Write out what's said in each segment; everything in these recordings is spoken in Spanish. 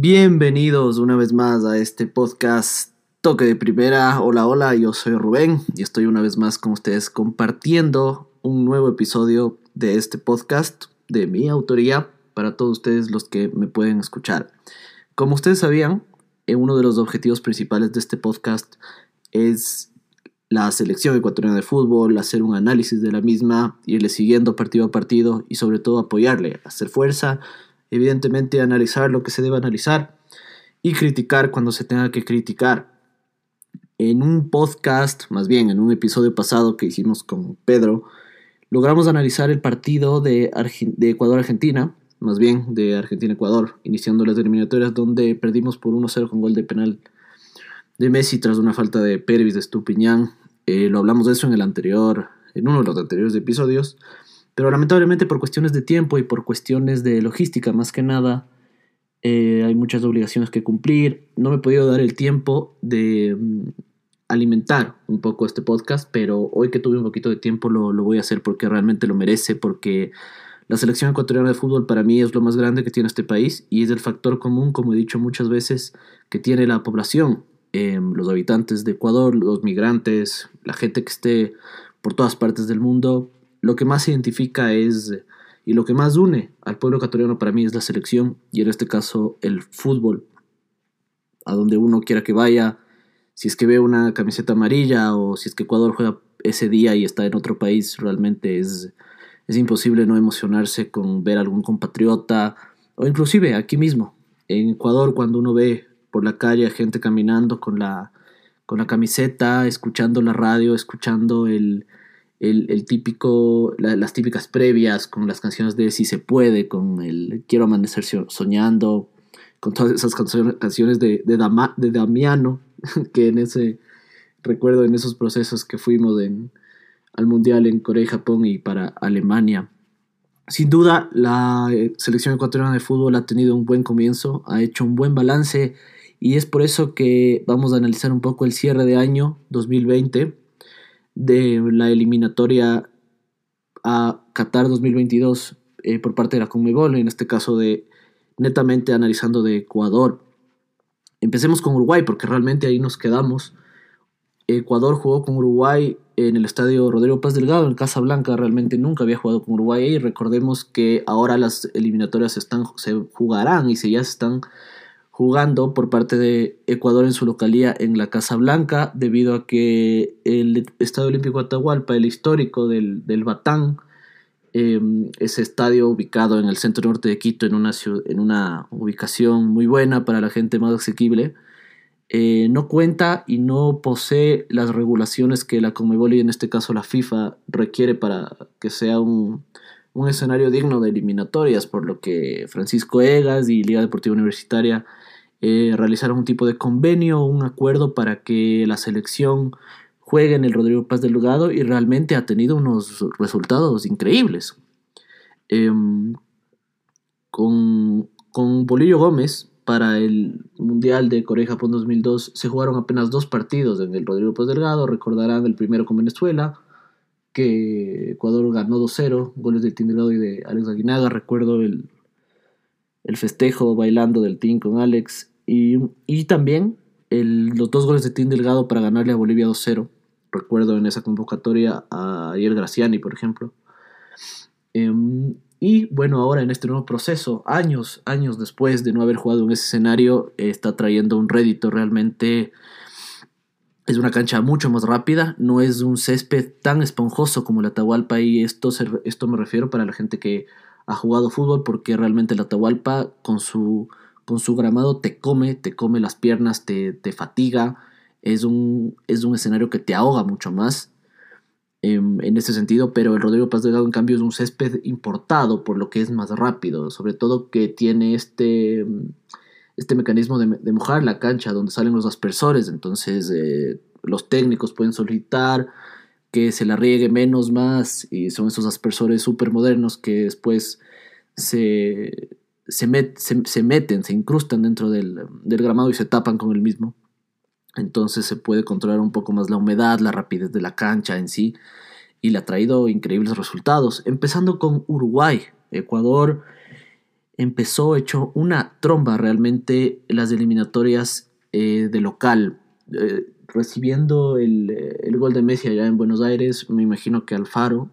Bienvenidos una vez más a este podcast Toque de Primera. Hola, hola, yo soy Rubén y estoy una vez más con ustedes compartiendo un nuevo episodio de este podcast de mi autoría para todos ustedes los que me pueden escuchar. Como ustedes sabían, eh, uno de los objetivos principales de este podcast es la selección ecuatoriana de fútbol, hacer un análisis de la misma, irle siguiendo partido a partido y sobre todo apoyarle, hacer fuerza, evidentemente analizar lo que se debe analizar y criticar cuando se tenga que criticar. En un podcast, más bien en un episodio pasado que hicimos con Pedro, logramos analizar el partido de, de Ecuador-Argentina, más bien de Argentina-Ecuador, iniciando las eliminatorias donde perdimos por 1-0 con gol de penal de Messi tras una falta de Pervis de Stupiñán. Eh, lo hablamos de eso en el anterior, en uno de los anteriores episodios. Pero lamentablemente por cuestiones de tiempo y por cuestiones de logística más que nada, eh, hay muchas obligaciones que cumplir. No me he podido dar el tiempo de mm, alimentar un poco este podcast, pero hoy que tuve un poquito de tiempo lo, lo voy a hacer porque realmente lo merece, porque la selección ecuatoriana de fútbol para mí es lo más grande que tiene este país y es el factor común, como he dicho muchas veces, que tiene la población Em, los habitantes de Ecuador, los migrantes, la gente que esté por todas partes del mundo, lo que más identifica es y lo que más une al pueblo ecuatoriano para mí es la selección y en este caso el fútbol. A donde uno quiera que vaya, si es que ve una camiseta amarilla o si es que Ecuador juega ese día y está en otro país, realmente es, es imposible no emocionarse con ver algún compatriota o inclusive aquí mismo, en Ecuador cuando uno ve por la calle, gente caminando con la, con la camiseta, escuchando la radio, escuchando el, el, típico, las típicas previas con las canciones de Si se puede, con el Quiero amanecer soñando, con todas esas canciones de, de, de Damiano, que en ese, recuerdo en esos procesos que fuimos en, al Mundial en Corea y Japón y para Alemania. Sin duda, la eh, selección ecuatoriana de fútbol ha tenido un buen comienzo, ha hecho un buen balance y es por eso que vamos a analizar un poco el cierre de año 2020 de la eliminatoria a Qatar 2022 eh, por parte de la Conmebol, en este caso de netamente analizando de Ecuador. Empecemos con Uruguay porque realmente ahí nos quedamos. Ecuador jugó con Uruguay en el estadio Rodrigo Paz Delgado en Casa Blanca. Realmente nunca había jugado con Uruguay y recordemos que ahora las eliminatorias están, se jugarán y se ya están jugando por parte de Ecuador en su localía en la Casa Blanca, debido a que el Estadio Olímpico Atahualpa, el histórico del, del Batán, em, ese estadio ubicado en el centro norte de Quito, en una, en una ubicación muy buena para la gente más asequible, eh, no cuenta y no posee las regulaciones que la Conmebol y en este caso la FIFA requiere para que sea un, un escenario digno de eliminatorias, por lo que Francisco Egas y Liga Deportiva Universitaria eh, realizaron un tipo de convenio, un acuerdo para que la selección juegue en el Rodrigo Paz del Lugado y realmente ha tenido unos resultados increíbles. Em, con, con Bolillo Gómez, para el Mundial de Corea-Japón 2002 se jugaron apenas dos partidos en el Rodrigo Paz Delgado. Recordarán el primero con Venezuela, que Ecuador ganó 2-0, goles de Tim y de Alex Aguinaga. Recuerdo el, el festejo bailando del team con Alex y, también los dos goles de Tim Delgado para ganarle a Bolivia 2-0. Recuerdo en esa convocatoria a Ayer Graciani, por ejemplo. Em, y bueno, ahora en este nuevo proceso, años, años después de no haber jugado en ese escenario, está trayendo un rédito realmente. Es una cancha mucho más rápida, no es un césped tan esponjoso como la Atahualpa y esto, esto me refiero para la gente que ha jugado fútbol porque realmente la Atahualpa con su, con su gramado te come, te come las piernas, te, te fatiga, es un, es un escenario que te ahoga mucho más em, en ese sentido, pero el Rodrigo Paz Delgado en cambio es un césped importado por lo que es más rápido, sobre todo que tiene este, este mecanismo de, mojar la cancha donde salen los aspersores, entonces eh, los técnicos pueden solicitar que se la riegue menos más y son esos aspersores súper modernos que después se, se, meten, se incrustan dentro del, gramado y se tapan con el mismo. Entonces se puede controlar un poco más la humedad, la rapidez de la cancha en sí y le ha traído increíbles resultados. Empezando con Uruguay, Ecuador empezó hecho una tromba realmente las eliminatorias eh, de local. Eh, recibiendo el, el, gol de Messi allá en Buenos Aires, me imagino que Alfaro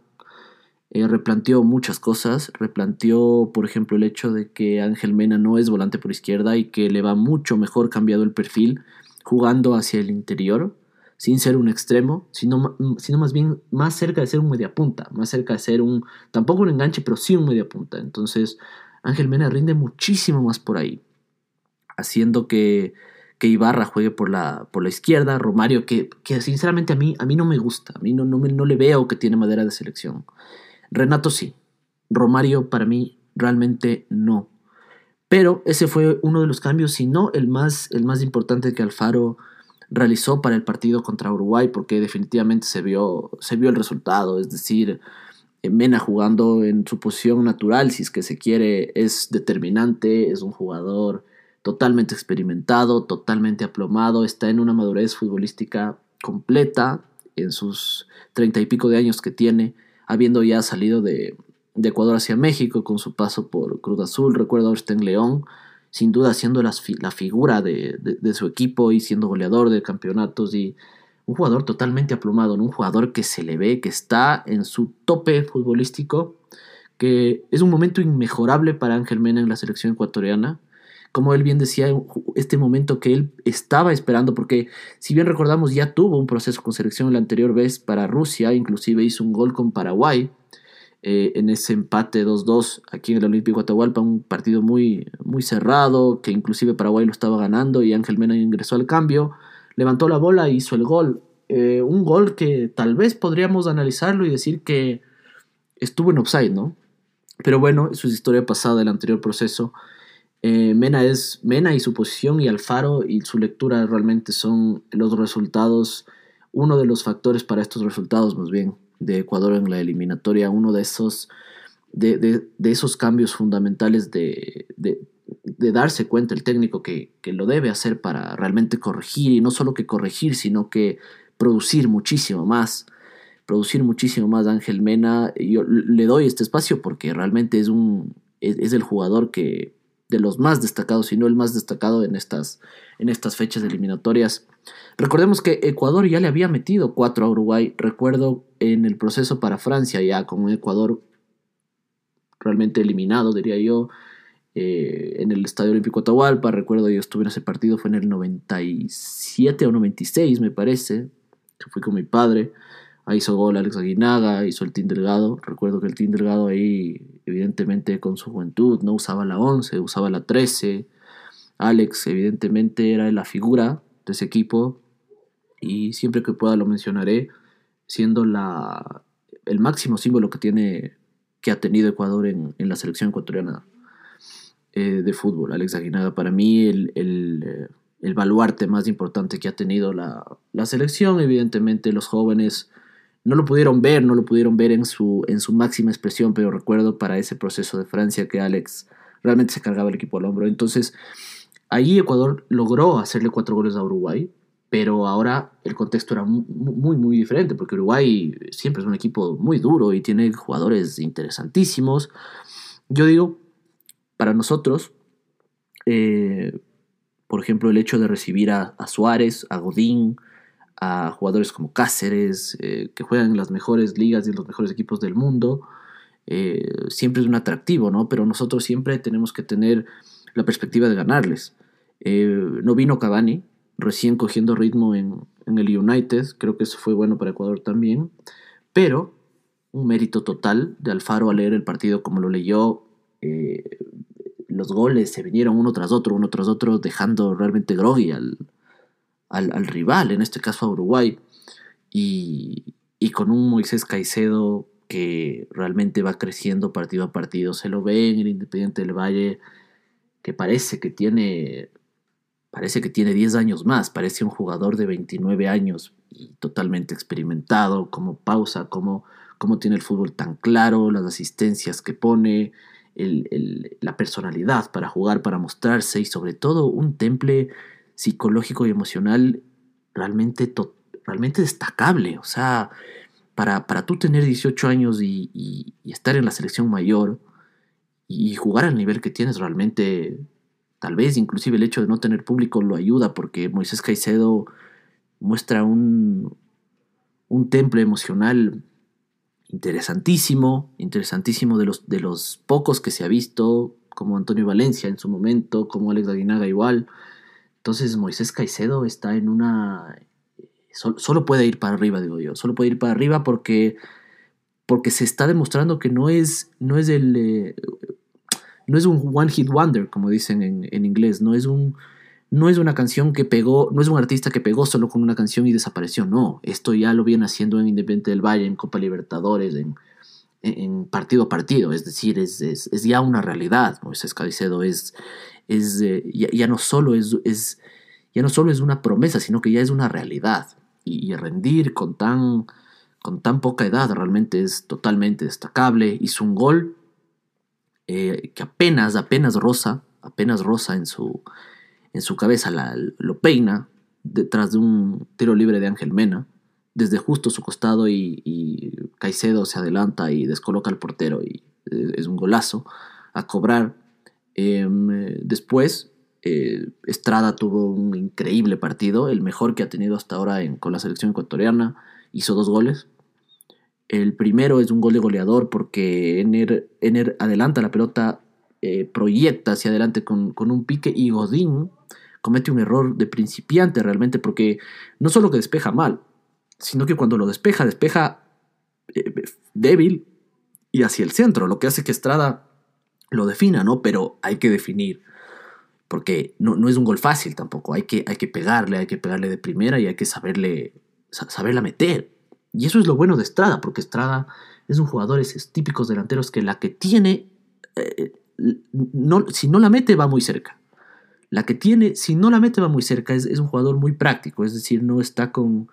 eh, replanteó muchas cosas. Replanteó, por ejemplo, el hecho de que Ángel Mena no es volante por izquierda y que le va mucho mejor cambiado el perfil jugando hacia el interior, sin ser un extremo, sino, sino más bien más cerca de ser un mediapunta, más cerca de ser un, tampoco un enganche, pero sí un mediapunta. Entonces, Ángel Mena rinde muchísimo más por ahí, haciendo que, que Ibarra juegue por la, por la izquierda, Romario, que, que, sinceramente a mí, a mí no me gusta, a mí no, no, me, no le veo que tiene madera de selección. Renato sí, Romario para mí realmente no. Pero ese fue uno de los cambios, si no el más, el más importante que Alfaro realizó para el partido contra Uruguay, porque definitivamente se vio, se vio el resultado, es decir, Mena jugando en su posición natural, si es que se quiere, es determinante, es un jugador totalmente experimentado, totalmente aplomado, está en una madurez futbolística completa en sus treinta y pico de años que tiene, habiendo ya salido de, de Ecuador hacia México con su paso por Cruz Azul, recuerdo a en León, sin duda siendo la, figura de, de, su equipo y siendo goleador de campeonatos y un jugador totalmente aplomado, un jugador que se le ve que está en su tope futbolístico, que es un momento inmejorable para Ángel Mena en la selección ecuatoriana. Como él bien decía, este momento que él estaba esperando, porque si bien recordamos ya tuvo un proceso con selección la anterior vez para Rusia, inclusive hizo un gol con Paraguay eh, en ese empate 2-2 aquí en el Olímpico Atahualpa, un partido muy, muy cerrado, que inclusive Paraguay lo estaba ganando y Ángel Mena ingresó al cambio levantó la bola e hizo el gol. Eh, un gol que tal vez podríamos analizarlo y decir que estuvo en offside, ¿no? Pero bueno, eso es historia pasada del anterior proceso. Eh, Mena es Mena y su posición y Alfaro y su lectura realmente son los resultados, uno de los factores para estos resultados más bien de Ecuador en la eliminatoria, uno de esos, de, esos cambios fundamentales de, de darse cuenta el técnico que, lo debe hacer para realmente corregir y no solo que corregir, sino que producir muchísimo más. Producir muchísimo más Ángel Mena. Yo le doy este espacio porque realmente es, un, es, el jugador que de los más destacados, si no el más destacado en estas, en estas fechas eliminatorias. Recordemos que Ecuador ya le había metido 4 a Uruguay. Recuerdo en el proceso para Francia ya con Ecuador realmente eliminado, diría yo. Eh, en el Estadio Olímpico Atahualpa. Recuerdo yo estuve en ese partido, fue en el 97 o 96, me parece, que fui con mi padre. Ahí hizo gol Alex Aguinaga, hizo el Team Delgado. Recuerdo que el Team Delgado ahí, evidentemente con su juventud, no usaba la 11, usaba la 13. Alex, evidentemente, era la figura de ese equipo y siempre que pueda lo mencionaré, siendo la, el máximo símbolo que tiene que ha tenido Ecuador en, en la selección ecuatoriana eh, de fútbol. Alex Aguinaga, para mí, el, el, el, baluarte más importante que ha tenido la, la, selección. Evidentemente, los jóvenes no lo pudieron ver, no lo pudieron ver en su, en su máxima expresión, pero recuerdo para ese proceso de Francia que Alex realmente se cargaba el equipo al hombro. Entonces, ahí Ecuador logró hacerle cuatro goles a Uruguay, pero ahora el contexto era muy, muy diferente, porque Uruguay siempre es un equipo muy duro y tiene jugadores interesantísimos. Yo digo, para nosotros, eh, por ejemplo, el hecho de recibir a, Suárez, a Godín, a jugadores como Cáceres, eh, que juegan en las mejores ligas y en los mejores equipos del mundo, eh, siempre es un atractivo, ¿no? Pero nosotros siempre tenemos que tener la perspectiva de ganarles. no vino Cavani, recién cogiendo ritmo en, en, el United, creo que eso fue bueno para Ecuador también, pero un mérito total de Alfaro al leer el partido como lo leyó, los goles se vinieron uno tras otro, uno tras otro, dejando realmente groggy al, al, rival, en este caso a Uruguay, y, y, con un Moisés Caicedo que realmente va creciendo partido a partido. Se lo ve en el Independiente del Valle, que parece que tiene, parece que tiene 10 años más, parece un jugador de 29 años y totalmente experimentado, como pausa, como, como tiene el fútbol tan claro, las asistencias que pone, la personalidad para jugar, para mostrarse y sobre todo un temple psicológico y emocional realmente, realmente destacable. O sea, para, para tú tener 18 años y, estar en la selección mayor y jugar al nivel que tienes realmente, tal vez inclusive el hecho de no tener público lo ayuda porque Moisés Caicedo muestra un, un temple emocional interesantísimo, interesantísimo de los, de los pocos que se ha visto, como Antonio Valencia en su momento, como Alex Aguinaga igual. Entonces Moisés Caicedo está en una... Solo, puede ir para arriba, digo yo. Solo puede ir para arriba porque, porque se está demostrando que no es, no es el... Eh, no es un one hit wonder, como dicen en, en inglés. No es un no es una canción que pegó, no es un artista que pegó solo con una canción y desapareció, no, esto ya lo viene haciendo en Independiente del Valle, en Copa Libertadores, en, en partido a partido, es decir, es, es, ya una realidad, Moisés Caicedo es, es eh, ya, no solo es, es, ya no solo es una promesa, sino que ya es una realidad, y, rendir con tan, con tan poca edad realmente es totalmente destacable, hizo un gol eh, que apenas, apenas rosa, apenas rosa en su en su cabeza lo peina detrás de un tiro libre de Ángel Mena, desde justo su costado y, Caicedo se adelanta y descoloca al portero y eh, es un golazo a cobrar. Em, después, eh, Estrada tuvo un increíble partido, el mejor que ha tenido hasta ahora con la selección ecuatoriana, hizo dos goles. El primero es un gol de goleador porque Ener, adelanta la pelota, eh, proyecta hacia adelante con, un pique y Godín comete un error de principiante realmente porque no solo que despeja mal, sino que cuando lo despeja, despeja eh, débil y hacia el centro, lo que hace que Estrada lo defina, ¿no? Pero hay que definir, porque no, no es un gol fácil tampoco, hay que, hay que pegarle, hay que pegarle de primera y hay que saberle, saberla meter. Y eso es lo bueno de Estrada, porque Estrada es un jugador, esos típicos delanteros que la que tiene, eh, no, si no la mete va muy cerca la que tiene, si no la mete va muy cerca, es, un jugador muy práctico, es decir, no está con,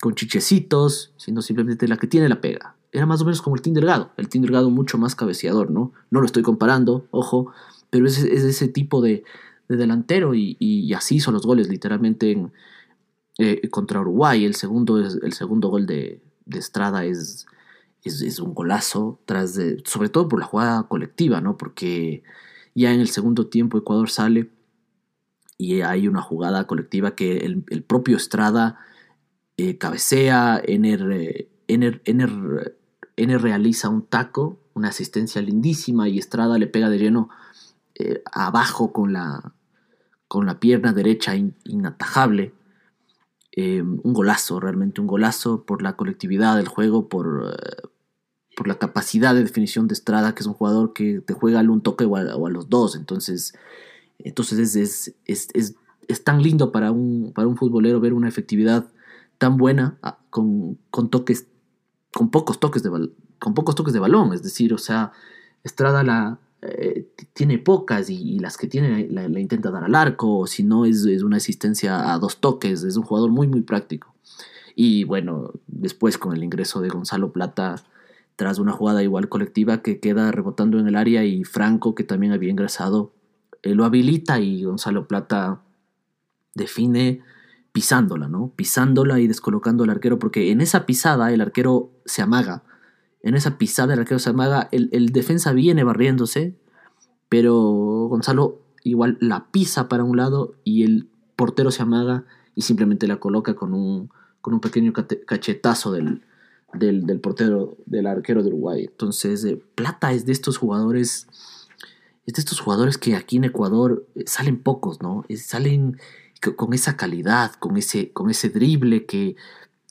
con chichecitos, sino simplemente la que tiene la pega. Era más o menos como el Team Delgado, el Team Delgado mucho más cabeceador, ¿no? No lo estoy comparando, ojo, pero es, ese tipo de, delantero y, así son los goles, literalmente eh, contra Uruguay. El segundo, el segundo gol de, Estrada es, es, un golazo, tras de, sobre todo por la jugada colectiva, ¿no? Porque ya en el segundo tiempo Ecuador sale y hay una jugada colectiva que el, propio Estrada eh, cabecea, Ener, Ener, Ener, realiza un taco, una asistencia lindísima y Estrada le pega de lleno eh, abajo con la, con la pierna derecha inatajable. Eh, un golazo, realmente un golazo por la colectividad del juego, por, por la capacidad de definición de Estrada, que es un jugador que te juega al un toque o a los dos. Entonces, entonces es, es, tan lindo para un, para un futbolero ver una efectividad tan buena ah, con, toques, con pocos toques de con pocos toques de balón. Es decir, o sea, Estrada la, eh, tiene pocas y, las que tiene la, intenta dar al arco, si no es, una asistencia a dos toques, es un jugador muy muy práctico. Y bueno, después con el ingreso de Gonzalo Plata, tras una jugada igual colectiva que queda rebotando en el área y Franco que también había ingresado eh, lo habilita y Gonzalo Plata define pisándola, ¿no? Pisándola y descolocando al arquero, porque en esa pisada el arquero se amaga. En esa pisada el arquero se amaga, el, defensa viene barriéndose, pero Gonzalo igual la pisa para un lado y el portero se amaga y simplemente la coloca con un, con un pequeño cachetazo del, del, portero, del arquero de Uruguay. Entonces, eh, Plata es de estos jugadores es de estos jugadores que aquí en Ecuador eh, salen pocos, ¿no? salen con esa calidad, con ese, con ese drible que,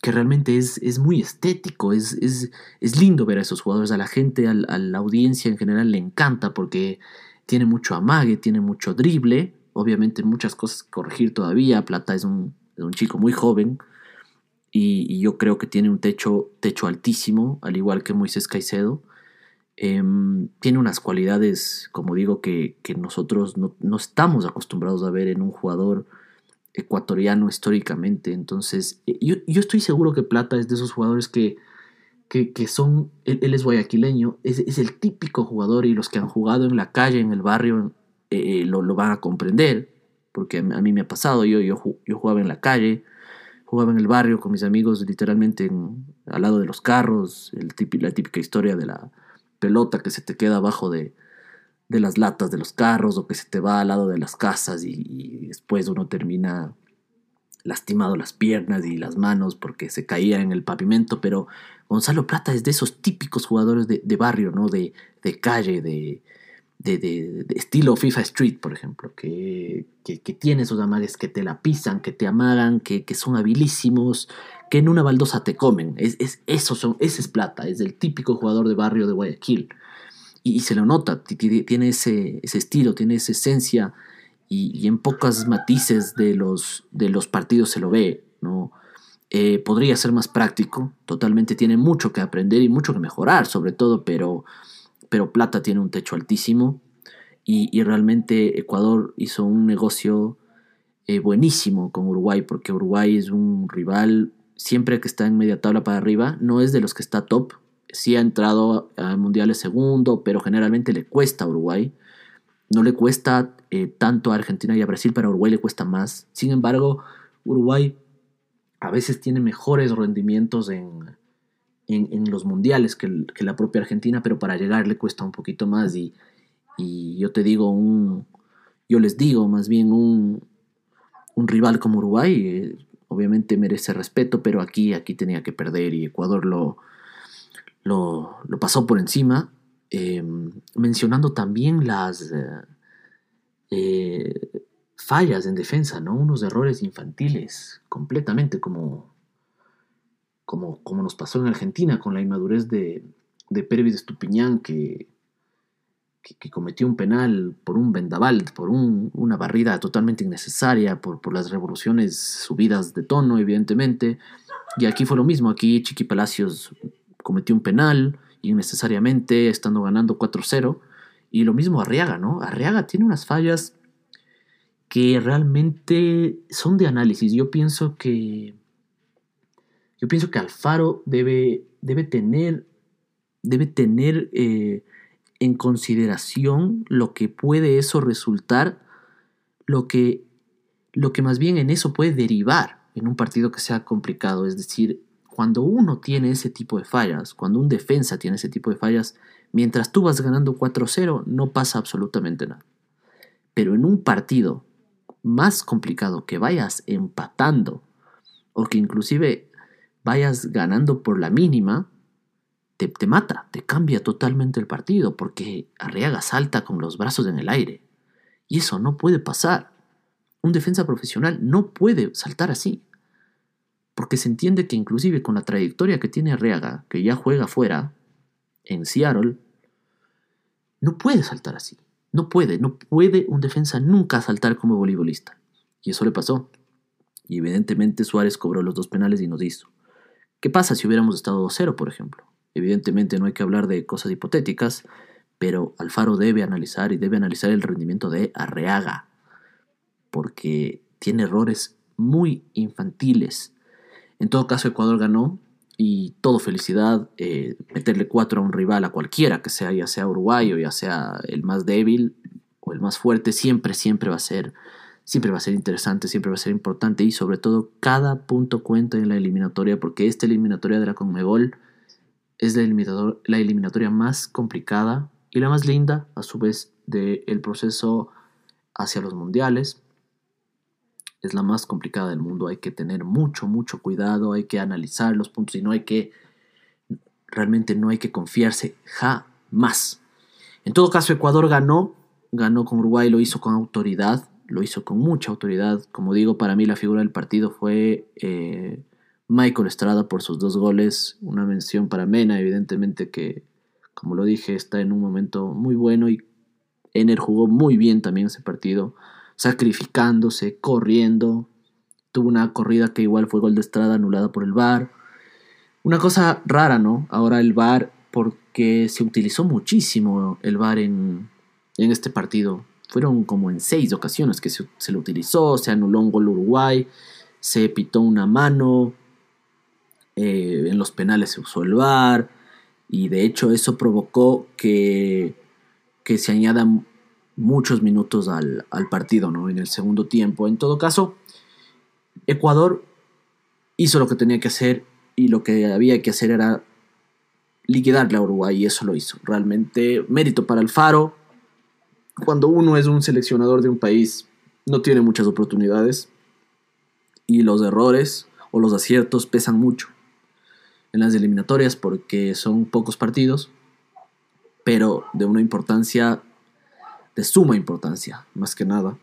que realmente es, es muy estético, es, es, lindo ver a esos jugadores, a la gente, a, la audiencia en general le encanta porque tiene mucho amague, tiene mucho drible, obviamente muchas cosas que corregir todavía, Plata es un, chico muy joven y, yo creo que tiene un techo, techo altísimo, al igual que Moisés Caicedo, Em, tiene unas cualidades, como digo, que, nosotros no, estamos acostumbrados a ver en un jugador ecuatoriano históricamente. Entonces, eh, yo, estoy seguro que Plata es de esos jugadores que, que, son, él, es guayaquileño, es, el típico jugador y los que han jugado en la calle, en el barrio, eh, eh, lo, van a comprender, porque a mí me ha pasado, yo, yo, yo jugaba en la calle, jugaba en el barrio con mis amigos literalmente al lado de los carros, el la típica historia de la pelota que se te queda abajo de, de las latas de los carros o que se te va al lado de las casas y, después uno termina lastimado las piernas y las manos porque se caía en el pavimento, pero Gonzalo Plata es de esos típicos jugadores de, barrio, ¿no? De, calle, de, de, estilo FIFA Street, por ejemplo, que, que, tiene esos amagues que te la pisan, que te amagan, que, son habilísimos, que en una baldosa te comen. Es, es, eso son, ese es Plata, es el típico jugador de barrio de Guayaquil y, se lo nota, tiene ese, estilo, tiene esa esencia y, en pocos matices de los, de los partidos se lo ve, ¿no? Eh, podría ser más práctico, totalmente tiene mucho que aprender y mucho que mejorar sobre todo, pero, pero Plata tiene un techo altísimo y, realmente Ecuador hizo un negocio eh, buenísimo con Uruguay, porque Uruguay es un rival siempre que está en media tabla para arriba, no es de los que está top, sí ha entrado a mundiales segundo, pero generalmente le cuesta a Uruguay. No le cuesta eh, tanto a Argentina y a Brasil, pero a Uruguay le cuesta más. Sin embargo, Uruguay a veces tiene mejores rendimientos en, en, los mundiales que, la propia Argentina, pero para llegar le cuesta un poquito más. Y, yo te digo, un, yo les digo más bien un, un rival como Uruguay, eh, obviamente merece respeto, pero aquí, aquí tenía que perder y Ecuador lo, lo, pasó por encima, em, mencionando también las eh, eh, fallas en defensa, ¿no? Unos errores infantiles, completamente como, como, como nos pasó en Argentina con la inmadurez de, de Pervis Estupiñán, que, que, cometió un penal por un vendaval, por una barrida totalmente innecesaria, por, por las revoluciones subidas de tono, evidentemente. Y aquí fue lo mismo, aquí Chiqui Palacios cometió un penal innecesariamente, estando ganando 4-0. Y lo mismo Arriaga, ¿no? Arriaga tiene unas fallas que realmente son de análisis. Yo pienso que. Yo pienso que Alfaro debe, debe tener. Debe tener eh, en consideración lo que puede eso resultar. Lo que, lo que más bien en eso puede derivar en un partido que sea complicado. Es decir, cuando uno tiene ese tipo de fallas, cuando un defensa tiene ese tipo de fallas, mientras tú vas ganando 4-0, no pasa absolutamente nada. Pero en un partido más complicado, que vayas empatando o que inclusive vayas ganando por la mínima, te, mata, te cambia totalmente el partido, porque Arriaga salta con los brazos en el aire. Y eso no puede pasar. Un defensa profesional no puede saltar así porque se entiende que inclusive con la trayectoria que tiene Arriaga, que ya juega fuera, en Seattle, no puede saltar así. No puede, no puede un defensa nunca saltar como voleibolista. Y eso le pasó. Y evidentemente Suárez cobró los dos penales y nos hizo. ¿Qué pasa si hubiéramos estado 2-0, por ejemplo? Evidentemente no hay que hablar de cosas hipotéticas, pero Alfaro debe analizar y debe analizar el rendimiento de Arreaga, porque tiene errores muy infantiles en todo caso, Ecuador ganó y todo felicidad. Eh, meterle cuatro a un rival, a cualquiera que sea, ya sea Uruguay o ya sea el más débil o el más fuerte, siempre, siempre va a ser. Siempre va a ser interesante, siempre va a ser importante y sobre todo cada punto cuenta en la eliminatoria porque esta eliminatoria de la Conmebol es la, la eliminatoria más complicada y la más linda a su vez del proceso hacia los mundiales es la más complicada del mundo. Hay que tener mucho, mucho cuidado, hay que analizar los puntos y no hay que, realmente no hay que confiarse jamás. En todo caso, Ecuador ganó, ganó con Uruguay, lo hizo con autoridad, lo hizo con mucha autoridad. Como digo, para mí la figura del partido fue eh, Michael Estrada por sus dos goles. Una mención para Mena, evidentemente que, como lo dije, está en un momento muy bueno y Ener jugó muy bien también ese partido sacrificándose, corriendo. Tuvo una corrida que igual fue gol de Estrada anulada por el VAR. Una cosa rara, ¿no? Ahora el VAR, porque se utilizó muchísimo el VAR en, este partido. Fueron como en seis ocasiones que se, se lo utilizó, se anuló un gol Uruguay, se pitó una mano, eh, en los penales se usó el VAR, y de hecho eso provocó que, que se añadan muchos minutos al, partido, ¿no? En el segundo tiempo. En todo caso, Ecuador hizo lo que tenía que hacer y lo que había que hacer era liquidarle a Uruguay y eso lo hizo. Realmente mérito para Alfaro, cuando uno es un seleccionador de un país, no tiene muchas oportunidades y los errores o los aciertos pesan mucho en las eliminatorias porque son pocos partidos, pero de una importancia, de suma importancia, más que nada.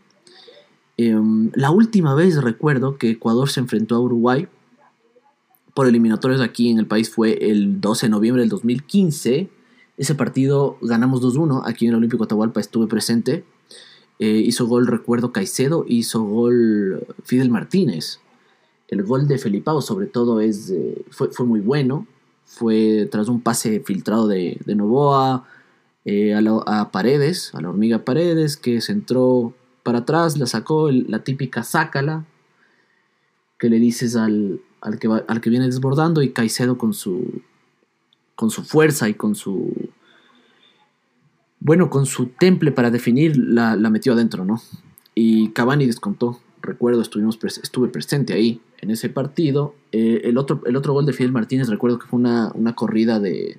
Em, la última vez recuerdo que Ecuador se enfrentó a Uruguay por eliminatorios aquí en el país fue el 12 de noviembre del 2015. Ese partido ganamos 2-1. Aquí en el Olímpico Atahualpa estuve presente. Eh, hizo gol, recuerdo, Caicedo. Hizo gol Fidel Martínez. El gol de Felipao, sobre todo, es, fue, muy bueno. Fue tras un pase filtrado de, Novoa eh, a, Paredes, a la hormiga Paredes, que se entró para atrás, la sacó, la típica sácala, que le dices al, al que, al que viene desbordando y Caicedo con su, con su fuerza y con su... Bueno, con su temple para definir, la, metió adentro, ¿no? Y Cavani descontó. Recuerdo, estuvimos estuve presente ahí en ese partido. Eh, el, otro, el otro gol de Fidel Martínez, recuerdo que fue una, corrida de,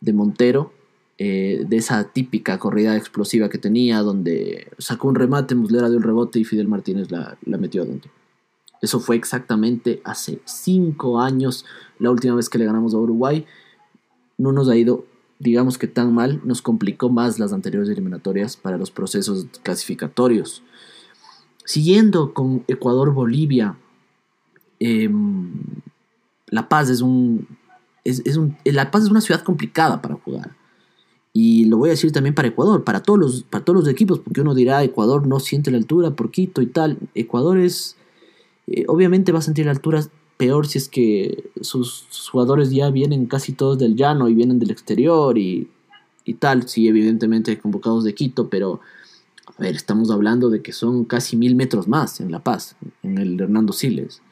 de Montero, eh, de esa típica corrida explosiva que tenía, donde sacó un remate, Muslera dio un rebote y Fidel Martínez la, la metió adentro. Eso fue exactamente hace cinco años, la última vez que le ganamos a Uruguay. No nos ha ido, digamos que tan mal, nos complicó más las anteriores eliminatorias para los procesos clasificatorios. Siguiendo con Ecuador-Bolivia, em, La Paz es un, es, un, La Paz es una ciudad complicada para jugar. Y lo voy a decir también para Ecuador, para todos los, para todos los equipos, porque uno dirá Ecuador no siente la altura por Quito y tal. Ecuador es eh, obviamente va a sentir alturas peor si es que sus, jugadores ya vienen casi todos del llano y vienen del exterior y, tal. Sí, evidentemente convocados de Quito, pero a ver, estamos hablando de que son casi mil metros más en La Paz, en el Hernando Siles.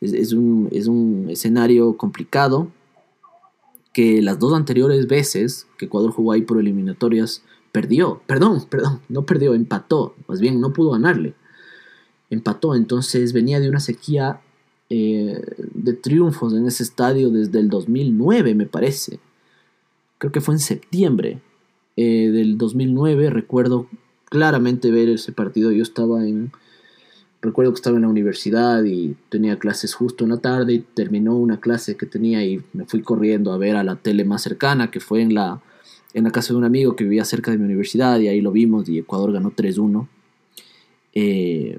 Es, un, es un escenario complicado que las dos anteriores veces que Ecuador jugó ahí por eliminatorias perdió. Perdón, perdón, no perdió, empató. Más bien, no pudo ganarle empató. Entonces venía de una sequía eh, de triunfos en ese estadio desde el 2009, me parece. Creo que fue en septiembre eh, del 2009. Recuerdo claramente ver ese partido. Yo estaba en. Recuerdo que estaba en la universidad y tenía clases justo en la tarde terminó una clase que tenía y me fui corriendo a ver a la tele más cercana que fue en la, en la casa de un amigo que vivía cerca de mi universidad y ahí lo vimos y Ecuador ganó 3-1. Eh,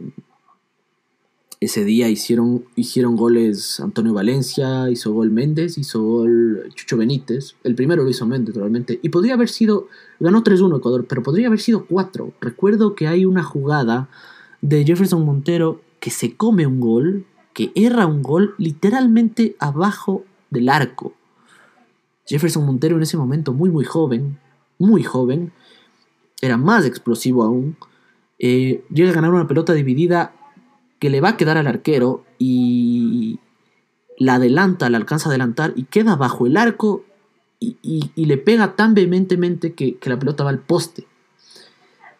ese día hicieron, hicieron goles Antonio Valencia, hizo gol Méndez, hizo gol Chucho Benítez. El primero lo hizo Méndez, realmente. Y podría haber sido, ganó 3-1 Ecuador, pero podría haber sido 4. Recuerdo que hay una jugada de Jefferson Montero que se come un gol, que erra un gol literalmente abajo del arco. Jefferson Montero en ese momento muy muy joven, muy joven, era más explosivo aún. Eh, llega a ganar una pelota dividida que le va a quedar al arquero y la adelanta, la alcanza a adelantar y queda bajo el arco y, le pega tan vehementemente que, la pelota va al poste.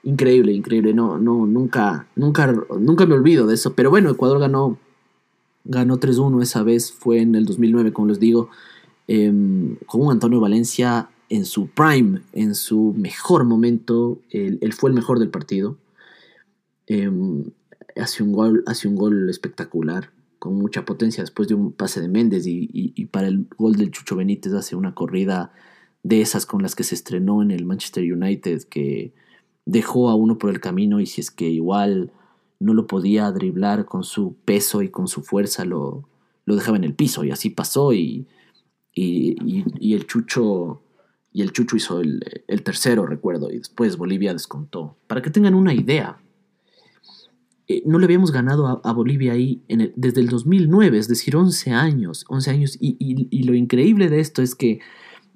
Increíble, increíble. No, no, nunca, nunca, nunca me olvido de eso. Pero bueno, Ecuador ganó, ganó 3-1 esa vez, fue en el 2009, como les digo, em, con un Antonio Valencia en su prime, en su mejor momento. Él, fue el mejor del partido. Em, hace un gol, hace un gol espectacular, con mucha potencia después de un pase de Méndez y, para el gol del Chucho Benítez hace una corrida de esas con las que se estrenó en el Manchester United que dejó a uno por el camino y si es que igual no lo podía driblar con su peso y con su fuerza lo, lo dejaba en el piso y así pasó y, y, el Chucho y el Chucho hizo el, el tercero recuerdo y después Bolivia descontó para que tengan una idea eh, no le habíamos ganado a, Bolivia ahí desde el 2009, es decir, 11 años, 11 años. Y, lo increíble de esto es que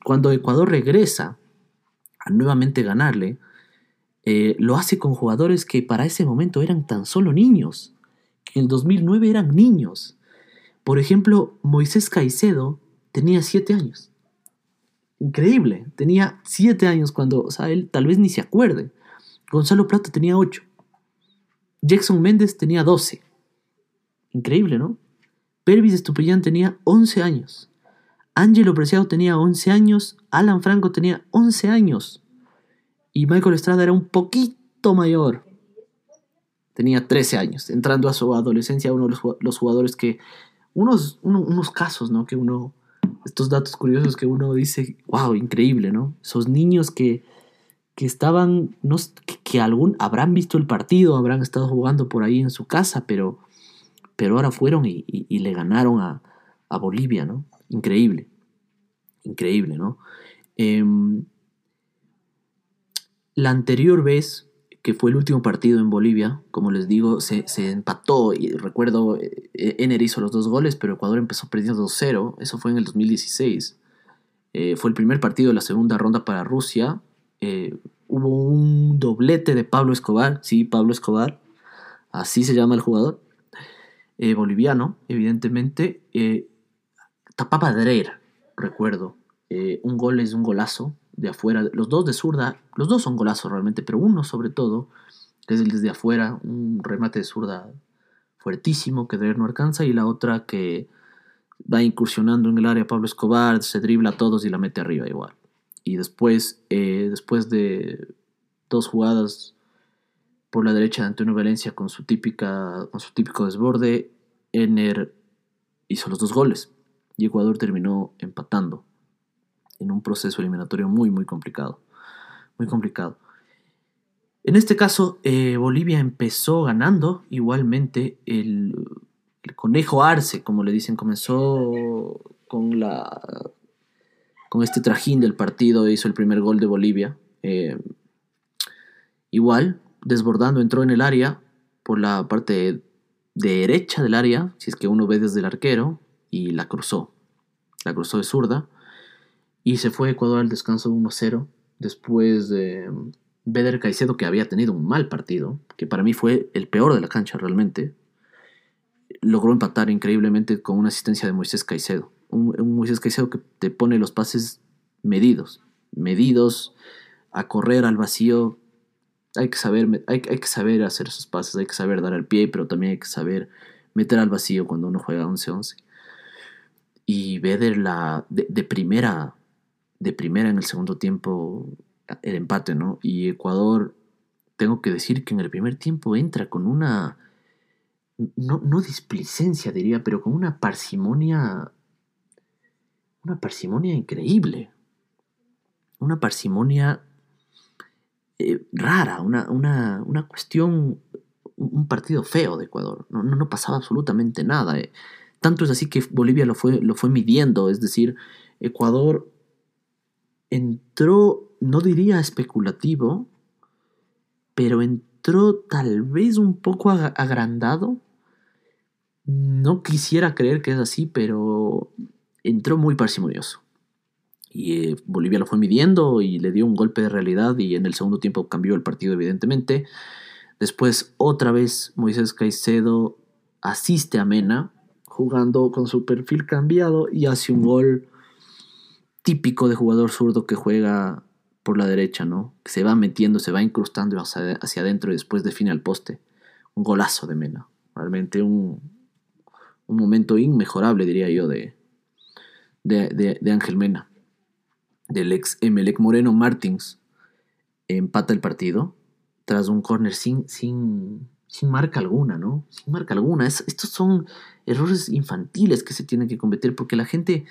cuando Ecuador regresa a nuevamente ganarle, eh, lo hace con jugadores que para ese momento eran tan solo niños, en el 2009 eran niños. Por ejemplo, Moisés Caicedo tenía 7 años. Increíble, tenía 7 años cuando, o sea, él tal vez ni se acuerde. Gonzalo Plata tenía 8. Jackson Méndez tenía 12. Increíble, ¿no? Pervis Estupiñán tenía 11 años. Ángelo Preciado tenía 11 años. Alan Franco tenía 11 años. Y Michael Estrada era un poquito mayor. Tenía 13 años, entrando a su adolescencia, uno de los, jugadores que, unos, unos casos, ¿no? Que uno, estos datos curiosos que uno dice, wow, increíble, ¿no? Esos niños que, que estaban, no, que, algún, habrán visto el partido, habrán estado jugando por ahí en su casa, pero, pero ahora fueron y, le ganaron a, a, Bolivia, ¿no? Increíble, increíble, ¿no? Em, la anterior vez que fue el último partido en Bolivia, como les digo, se, empató y recuerdo, eh, Ener hizo los dos goles, pero Ecuador empezó perdiendo 2-0, eso fue en el 2016. Eh, fue el primer partido de la segunda ronda para Rusia. Eh, hubo un doblete de Pablo Escobar, sí, Pablo Escobar, así se llama el jugador, boliviano, evidentemente. tapaba Dreher, recuerdo. un gol es un golazo, de afuera, los dos de zurda, los dos son golazos realmente, pero uno sobre todo, que es el desde afuera, un remate de zurda fuertísimo que Dreher no alcanza, y la otra que va incursionando en el área Pablo Escobar, se dribla a todos y la mete arriba igual. Y después, eh, después de dos jugadas por la derecha de Antonio Valencia con su, típica, con su típico desborde, Ener hizo los dos goles y Ecuador terminó empatando en un proceso eliminatorio muy, muy complicado. Muy complicado. En este caso, eh, Bolivia empezó ganando igualmente el, conejo Arce, como le dicen, comenzó con la con este trajín del partido, hizo el primer gol de Bolivia. Eh, igual, desbordando, entró en el área por la parte derecha del área, si es que uno ve desde el arquero, y la cruzó. La cruzó de zurda. Y se fue Ecuador al descanso 1-0 después de Beder Caicedo, que había tenido un mal partido, que para mí fue el peor de la cancha realmente. Logró empatar increíblemente con una asistencia de Moisés Caicedo. Un, Moisés Caicedo que te pone los pases medidos, medidos a correr al vacío. Hay que saber, hay, que saber hacer esos pases, hay que saber dar al pie, pero también hay que saber meter al vacío cuando uno juega 11-11. Y Beder la, de primera de primera en el segundo tiempo el empate, ¿no? Y Ecuador, tengo que decir que en el primer tiempo entra con una, no, no displicencia diría, pero con una parsimonia, una parsimonia increíble, una parsimonia eh, rara, una, una, cuestión, un partido feo de Ecuador, no, no, pasaba absolutamente nada. Eh. Tanto es así que Bolivia lo fue, lo fue midiendo, es decir, Ecuador entró, no diría especulativo, pero entró tal vez un poco agrandado. No quisiera creer que es así, pero entró muy parsimonioso. Y eh, Bolivia lo fue midiendo y le dio un golpe de realidad y en el segundo tiempo cambió el partido evidentemente. Después otra vez Moisés Caicedo asiste a Mena jugando con su perfil cambiado y hace un gol típico de jugador zurdo que juega por la derecha, ¿no? Que se va metiendo, se va incrustando hacia, adentro y después define al poste. Un golazo de Mena. Realmente un, un momento inmejorable, diría yo, de, de, Ángel Mena. Del ex Emelec Moreno Martins empata el partido tras un córner sin, sin, sin marca alguna, ¿no? Sin marca alguna. estos son errores infantiles que se tienen que cometer porque la gente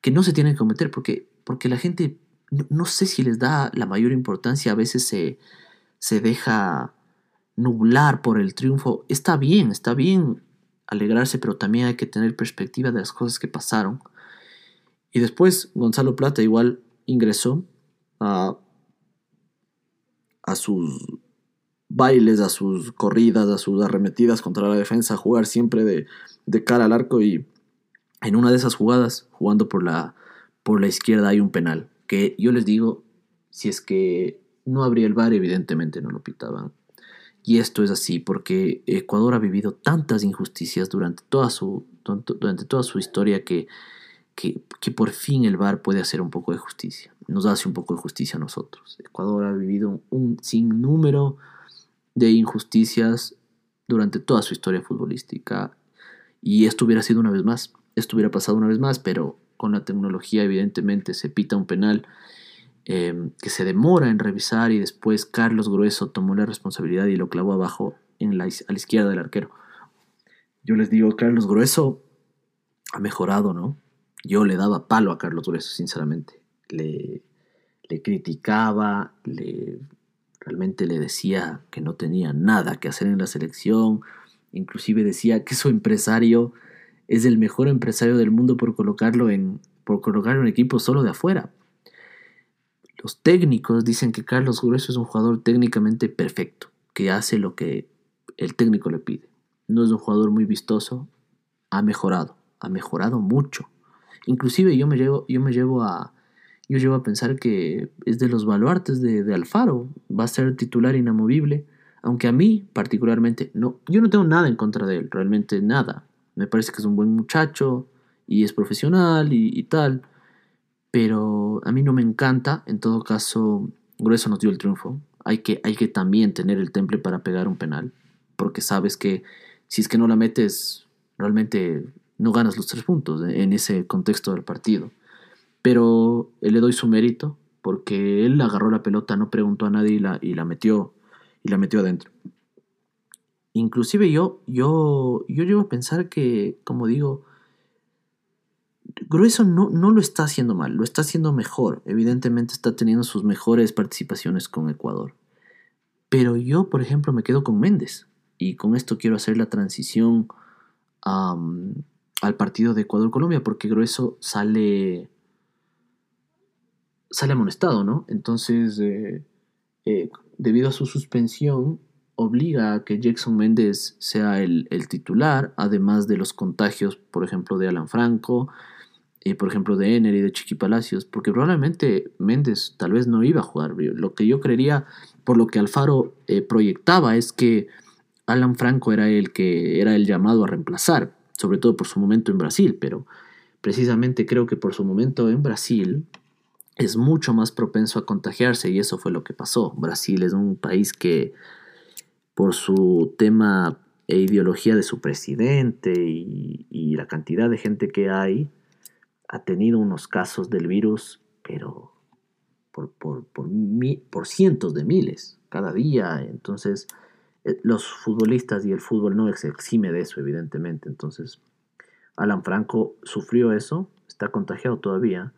que no se tienen que cometer porque, porque la gente no, sé si les da la mayor importancia, a veces se, se deja nublar por el triunfo. Está bien, está bien alegrarse, pero también hay que tener perspectiva de las cosas que pasaron. Y después Gonzalo Plata igual ingresó a, a sus bailes, a sus corridas, a sus arremetidas contra la defensa, a jugar siempre de, de cara al arco y en una de esas jugadas, jugando por la, por la izquierda, hay un penal. Que yo les digo, si es que no habría el VAR, evidentemente no lo pitaban. Y esto es así porque Ecuador ha vivido tantas injusticias durante toda su, durante toda su historia que, que, que, por fin el VAR puede hacer un poco de justicia. Nos hace un poco de justicia a nosotros. Ecuador ha vivido un sinnúmero de injusticias durante toda su historia futbolística y esto hubiera sido una vez más esto hubiera pasado una vez más, pero con la tecnología evidentemente se pita un penal em, que se demora en revisar y después Carlos Grueso tomó la responsabilidad y lo clavó abajo en la, a la izquierda del arquero. Yo les digo, Carlos Grueso ha mejorado, ¿no? Yo le daba palo a Carlos Grueso, sinceramente. Le, le criticaba, le, realmente le decía que no tenía nada que hacer en la selección, inclusive decía que su empresario es el mejor empresario del mundo por colocarlo en por colocar un equipo solo de afuera. Los técnicos dicen que Carlos Grueso es un jugador técnicamente perfecto, que hace lo que el técnico le pide. No es un jugador muy vistoso, ha mejorado, ha mejorado mucho. Inclusive yo me llevo, yo me llevo a yo llevo a pensar que es de los baluartes de, de Alfaro, va a ser titular inamovible, aunque a mí particularmente no, yo no tengo nada en contra de él, realmente nada. Me parece que es un buen muchacho y es profesional y, tal. Pero a mí no me encanta. En todo caso, Grueso nos dio el triunfo. Hay que, hay que también tener el temple para pegar un penal. Porque sabes que si es que no la metes, realmente no ganas los tres puntos en ese contexto del partido. Pero le doy su mérito porque él agarró la pelota, no preguntó a nadie y la, y la metió y la metió adentro. Inclusive yo, yo, yo llego a pensar que, como digo, Grueso no, no lo está haciendo mal, lo está haciendo mejor. Evidentemente está teniendo sus mejores participaciones con Ecuador. Pero yo, por ejemplo, me quedo con Méndez. Y con esto quiero hacer la transición al partido de Ecuador-Colombia, porque Grueso sale, sale amonestado, ¿no? Entonces, eh, eh, debido a su suspensión, obliga a que Jackson Méndez sea el, titular, además de los contagios, por ejemplo, de Alan Franco, y por ejemplo, de Ener y de Chiqui Palacios, porque probablemente Méndez tal vez no iba a jugar. Lo que yo creería, por lo que Alfaro eh, proyectaba, es que Alan Franco era el que era el llamado a reemplazar, sobre todo por su momento en Brasil, pero precisamente creo que por su momento en Brasil es mucho más propenso a contagiarse y eso fue lo que pasó. Brasil es un país que por su tema e ideología de su presidente y, la cantidad de gente que hay, ha tenido unos casos del virus, pero por, por, por, cientos de miles cada día. Entonces, eh, los futbolistas y el fútbol no se exime de eso, evidentemente. Entonces, Alan Franco sufrió eso, está contagiado todavía,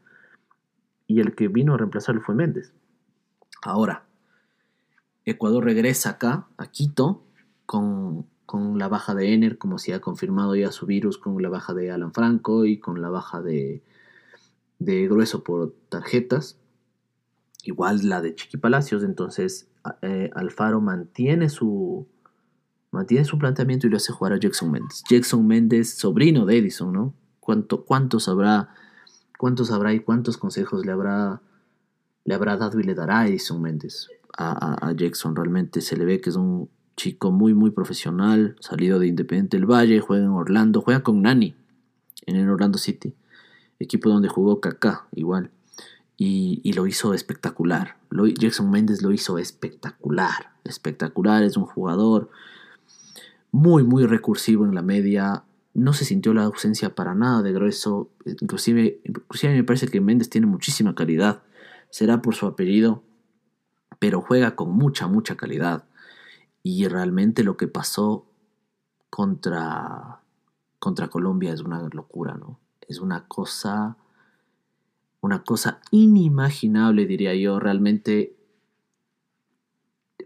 y el que vino a reemplazarlo fue Méndez. Ahora, Ecuador regresa acá, a Quito, con, la baja de Ener, como se ha confirmado ya su virus, con la baja de Alan Franco y con la baja de, Grueso por tarjetas. Igual la de Chiqui Palacios, entonces eh, Alfaro mantiene su, mantiene su planteamiento y lo hace jugar a Jackson Méndez. Jackson Méndez, sobrino de Edison, ¿no? ¿Cuánto, ¿Cuántos habrá, cuántos habrá y cuántos consejos le habrá, le habrá dado y le dará a Edison Méndez? A, Jackson. Realmente se le ve que es un chico muy, muy profesional, salido de Independiente del Valle, juega en Orlando, juega con Nani en el Orlando City, equipo donde jugó Kaká igual. Y, lo hizo espectacular. Jackson Méndez lo hizo espectacular. Espectacular, es un jugador muy, muy recursivo en la media. No se sintió la ausencia para nada de grueso. Inclusive, inclusive me parece que Méndez tiene muchísima calidad. Será por su apellido pero juega con mucha, mucha calidad. Y realmente lo que pasó contra, contra Colombia es una locura, ¿no? Es una cosa, una cosa inimaginable, diría yo. Realmente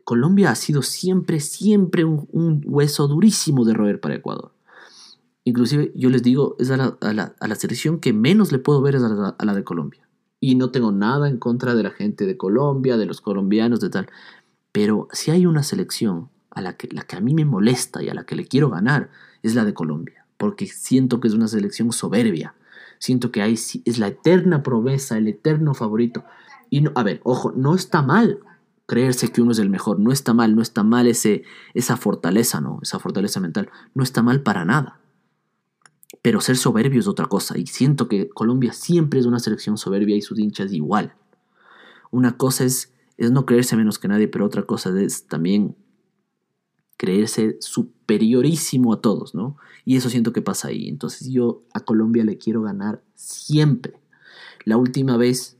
Colombia ha sido siempre, siempre un, hueso durísimo de roer para Ecuador. Inclusive yo les digo, es a la, selección que menos le puedo ver es a la de Colombia y no tengo nada en contra de la gente de Colombia, de los colombianos, de tal. Pero si hay una selección a la que, la que a mí me molesta y a la que le quiero ganar, es la de Colombia, porque siento que es una selección soberbia. Siento que hay, es la eterna promesa, el eterno favorito. Y no, a ver, ojo, no está mal creerse que uno es el mejor, no está mal, no está mal ese, esa fortaleza, ¿no? Esa fortaleza mental, no está mal para nada. Pero ser soberbio es otra cosa. Y siento que Colombia siempre es una selección soberbia y sus hinchas igual. Una cosa es, es no creerse menos que nadie, pero otra cosa es también creerse superiorísimo a todos, ¿no? Y eso siento que pasa ahí. Entonces yo a Colombia le quiero ganar siempre. La última vez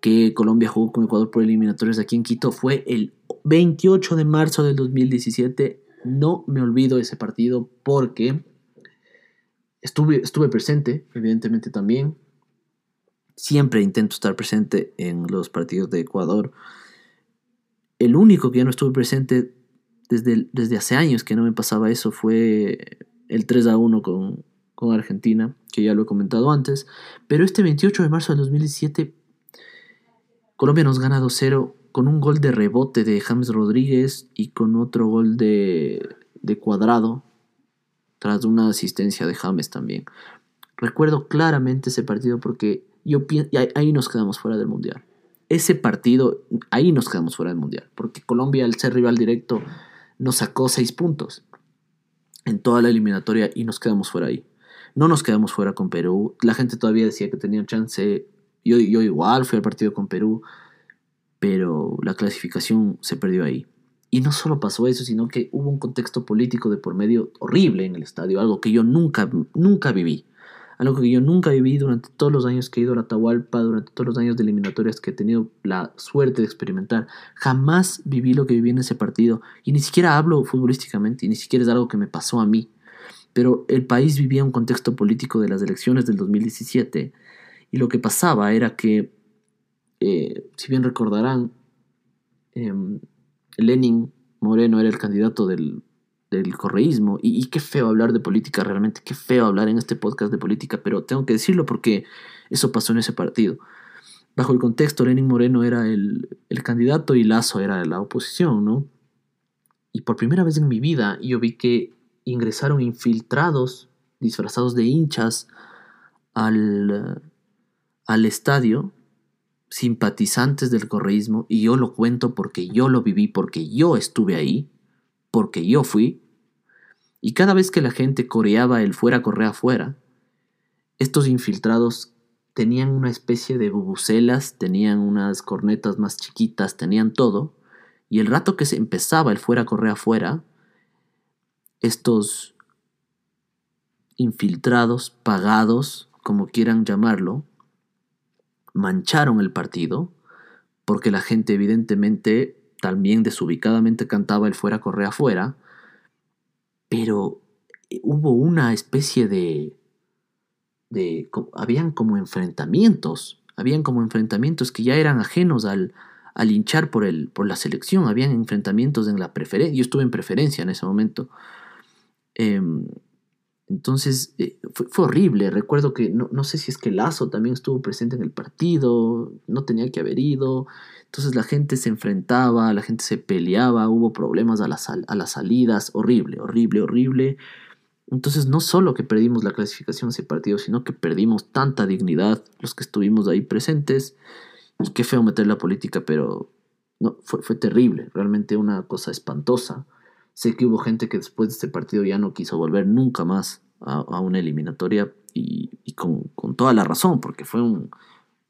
que Colombia jugó con Ecuador por eliminatorios aquí en Quito fue el 28 de marzo del 2017. No me olvido ese partido porque estuve, estuve presente, evidentemente también. Siempre intento estar presente en los partidos de Ecuador. El único que ya no estuve presente desde, desde hace años que no me pasaba eso fue el 3 a 1 con, con Argentina, que ya lo he comentado antes. Pero este 28 de marzo del 2017, Colombia nos gana 2-0 con un gol de rebote de James Rodríguez y con otro gol de, de cuadrado, tras una asistencia de James también. Recuerdo claramente ese partido porque yo ahí nos quedamos fuera del Mundial. Ese partido, ahí nos quedamos fuera del Mundial, porque Colombia al ser rival directo nos sacó 6 puntos en toda la eliminatoria y nos quedamos fuera ahí. No nos quedamos fuera con Perú. La gente todavía decía que tenía chance. Yo, yo igual fui al partido con Perú pero la clasificación se perdió ahí. Y no solo pasó eso, sino que hubo un contexto político de por medio horrible en el estadio, algo que yo nunca, nunca viví. Algo que yo nunca viví durante todos los años que he ido a la Atahualpa, durante todos los años de eliminatorias que he tenido la suerte de experimentar. Jamás viví lo que viví en ese partido. Y ni siquiera hablo futbolísticamente, y ni siquiera es algo que me pasó a mí. Pero el país vivía un contexto político de las elecciones del 2017. Y lo que pasaba era que eh, si bien recordarán, em, Lenin Moreno era el candidato del, correísmo. Y, qué feo hablar de política, realmente, qué feo hablar en este podcast de política, pero tengo que decirlo porque eso pasó en ese partido. Bajo el contexto, Lenin Moreno era el, el candidato y Lazo era la oposición, ¿no? Y por primera vez en mi vida yo vi que ingresaron infiltrados, disfrazados de hinchas, al, al estadio simpatizantes del correísmo, y yo lo cuento porque yo lo viví, porque yo estuve ahí, porque yo fui, y cada vez que la gente coreaba el fuera correa fuera, estos infiltrados tenían una especie de bubucelas, tenían unas cornetas más chiquitas, tenían todo, y el rato que se empezaba el fuera correa fuera, estos infiltrados, pagados, como quieran llamarlo, mancharon el partido, porque la gente evidentemente también desubicadamente cantaba el fuera correa fuera, pero eh, hubo una especie de... de habían como enfrentamientos, habían como enfrentamientos que ya eran ajenos al, al hinchar por, el, por la selección, habían enfrentamientos en la preferencia, yo estuve en preferencia en ese momento. Em, entonces eh, fue, horrible. Recuerdo que no, sé si es que Lazo también estuvo presente en el partido, no tenía que haber ido. Entonces la gente se enfrentaba, la gente se peleaba, hubo problemas a las, a las salidas. Horrible, horrible, horrible. Entonces no solo que perdimos la clasificación de ese partido, sino que perdimos tanta dignidad los que estuvimos ahí presentes. Y qué feo meter la política, pero no, fue, fue terrible, realmente una cosa espantosa. Sé que hubo gente que después de este partido ya no quiso volver nunca más a, una eliminatoria y, con, toda la razón, porque fue, un,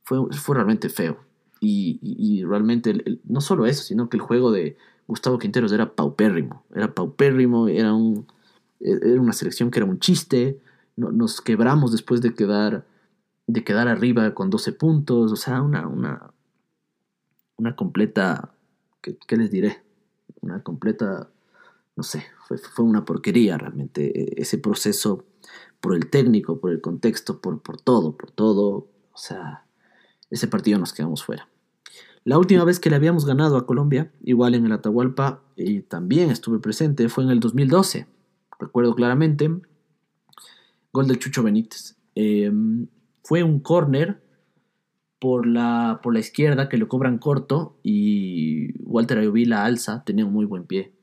fue, fue realmente feo. Y, realmente, no solo eso, sino que el juego de Gustavo Quinteros era paupérrimo. Era paupérrimo, era, un, era una selección que era un chiste. nos quebramos después de quedar, de quedar arriba con 12 puntos. O sea, una, una, una completa. ¿Qué les diré? Una completa no sé, fue, una porquería realmente e, ese proceso por el técnico, por el contexto, por, por todo, por todo. O sea, ese partido nos quedamos fuera. La última vez que le habíamos ganado a Colombia, igual en el Atahualpa, y también estuve presente, fue en el 2012. Recuerdo claramente, gol de Chucho Benítez. Em, fue un córner por la, por la izquierda que lo cobran corto y Walter Ayovila alza, tenía un muy buen pie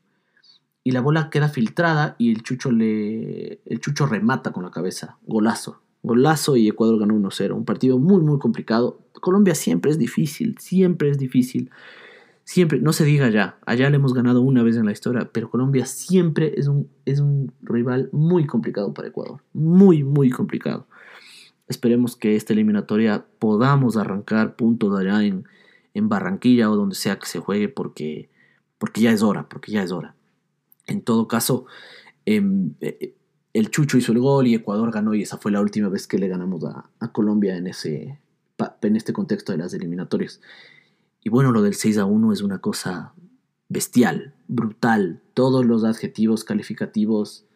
y la bola queda filtrada y el Chucho le el Chucho remata con la cabeza, golazo. Golazo y Ecuador ganó 1-0, un partido muy muy complicado. Colombia siempre es difícil, siempre es difícil. Siempre, no se diga ya, allá le hemos ganado una vez en la historia, pero Colombia siempre es un, es un rival muy complicado para Ecuador, muy muy complicado. Esperemos que esta eliminatoria podamos arrancar puntos allá en, en Barranquilla o donde sea que se juegue porque, porque ya es hora, porque ya es hora. En todo caso, em, eh, el Chucho hizo el gol y Ecuador ganó y esa fue la última vez que le ganamos a, Colombia en ese en este contexto de las eliminatorias. Y bueno, lo del 6 a 1 es una cosa bestial, brutal, todos los adjetivos calificativos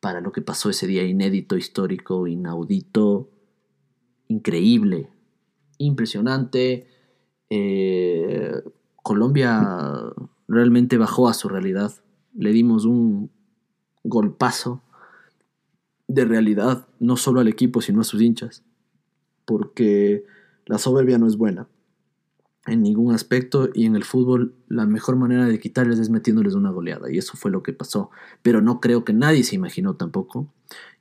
para lo que pasó ese día inédito, histórico, inaudito, increíble, impresionante. Eh, Colombia realmente bajó a su realidad. Le dimos un golpazo de realidad, no solo al equipo, sino a sus hinchas. Porque la soberbia no es buena en ningún aspecto y en el fútbol la mejor manera de quitarles es metiéndoles una goleada y eso fue lo que pasó. Pero no creo que nadie se imaginó tampoco.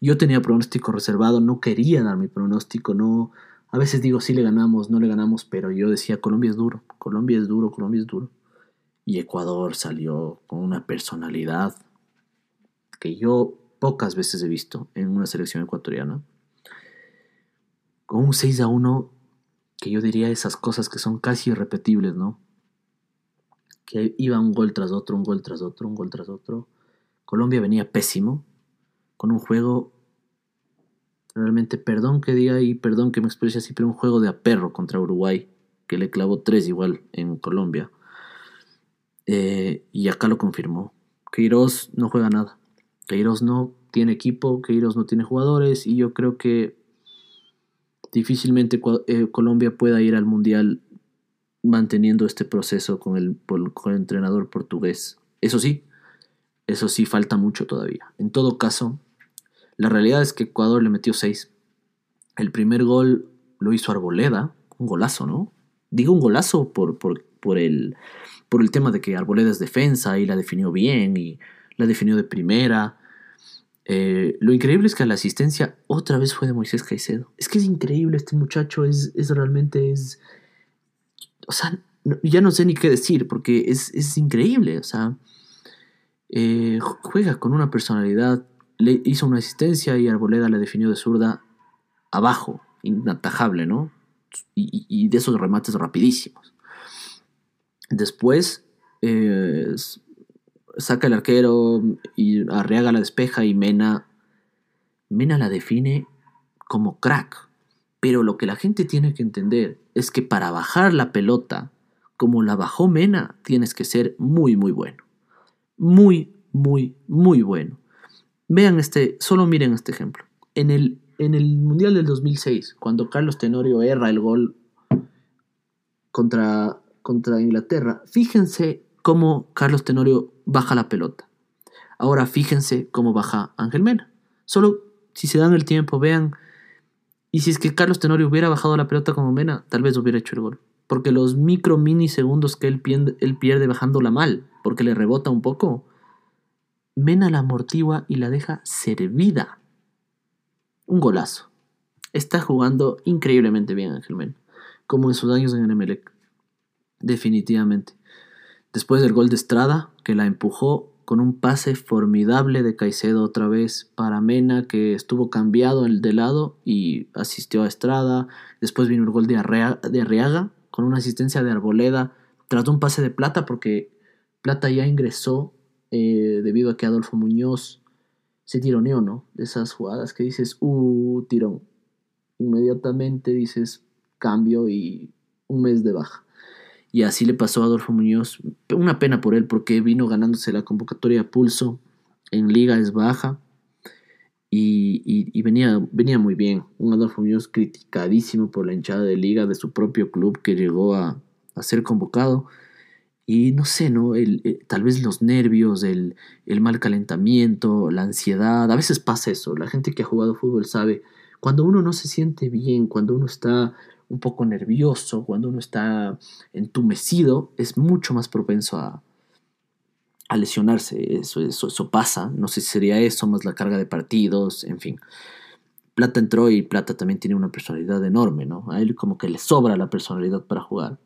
Yo tenía pronóstico reservado, no quería dar mi pronóstico, no... A veces digo, sí le ganamos, no le ganamos, pero yo decía, Colombia es duro, Colombia es duro, Colombia es duro. Y Ecuador salió con una personalidad que yo pocas veces he visto en una selección ecuatoriana. Con un 6 a 1 que yo diría esas cosas que son casi irrepetibles, ¿no? Que iba un gol tras otro, un gol tras otro, un gol tras otro. Colombia venía pésimo, con un juego, realmente, perdón que diga y perdón que me exprese así, pero un juego de a perro contra Uruguay, que le clavó tres igual en Colombia. Eh, y acá lo confirmó. Queiroz no juega nada. Queiroz no tiene equipo, Queiroz no tiene jugadores y yo creo que difícilmente eh, Colombia pueda ir al Mundial manteniendo este proceso con el, con el entrenador portugués. Eso sí, eso sí falta mucho todavía. En todo caso, la realidad es que Ecuador le metió 6. El primer gol lo hizo Arboleda, un golazo, ¿no? Digo un golazo por, por, por, el, por el tema de que Arboleda es defensa y la definió bien y la definió de primera. Eh, lo increíble es que la asistencia otra vez fue de Moisés Caicedo. Es que es increíble este muchacho, es, es realmente, es... O sea, ya no sé ni qué decir, porque es, es increíble, o sea, eh, juega con una personalidad, le hizo una asistencia y Arboleda le definió de zurda abajo, inatajable, ¿no? Y de esos remates rapidísimos. Después, eh, saca el arquero y Arriaga la despeja y Mena, Mena la define como crack. Pero lo que la gente tiene que entender es que para bajar la pelota, como la bajó Mena, tienes que ser muy, muy bueno. Muy, muy, muy bueno. Vean este, solo miren este ejemplo. En el, en el Mundial del 2006, cuando Carlos Tenorio erra el gol contra, contra Inglaterra, fíjense cómo Carlos Tenorio baja la pelota. Ahora fíjense cómo baja Ángel Mena. Solo si se dan el tiempo, vean. Y si es que Carlos Tenorio hubiera bajado la pelota como Mena, tal vez hubiera hecho el gol. Porque los micro minisegundos que él pierde, él pierde bajándola mal, porque le rebota un poco, Mena la amortigua y la deja servida. Un golazo. Está jugando increíblemente bien Ángel Mena, como en sus años en el Emelec. Definitivamente. Después del gol de Estrada, que la empujó con un pase formidable de Caicedo otra vez para Mena, que estuvo cambiado de lado y asistió a Estrada. Después vino el gol de, Arriaga, con una asistencia de Arboleda, tras un pase de Plata, porque Plata ya ingresó eh, debido a que Adolfo Muñoz se tironeó, ¿no? De esas jugadas que dices, uh, tirón. Inmediatamente dices, cambio y un mes de baja. Y así le pasó a Adolfo Muñoz. Una pena por él porque vino ganándose la convocatoria a pulso. En liga es baja. Y, venía, venía muy bien. Un Adolfo Muñoz criticadísimo por la hinchada de liga de su propio club que llegó a, ser convocado. Y no sé, ¿no? El, tal vez los nervios, el, el mal calentamiento, la ansiedad. A veces pasa eso. La gente que ha jugado fútbol sabe. Cuando uno no se siente bien, cuando uno está un poco nervioso, cuando uno está entumecido, es mucho más propenso a, lesionarse. Eso, eso, pasa. No sé si sería eso, más la carga de partidos, en fin. Plata entró y Plata también tiene una personalidad enorme, ¿no? A él como que le sobra la personalidad para jugar.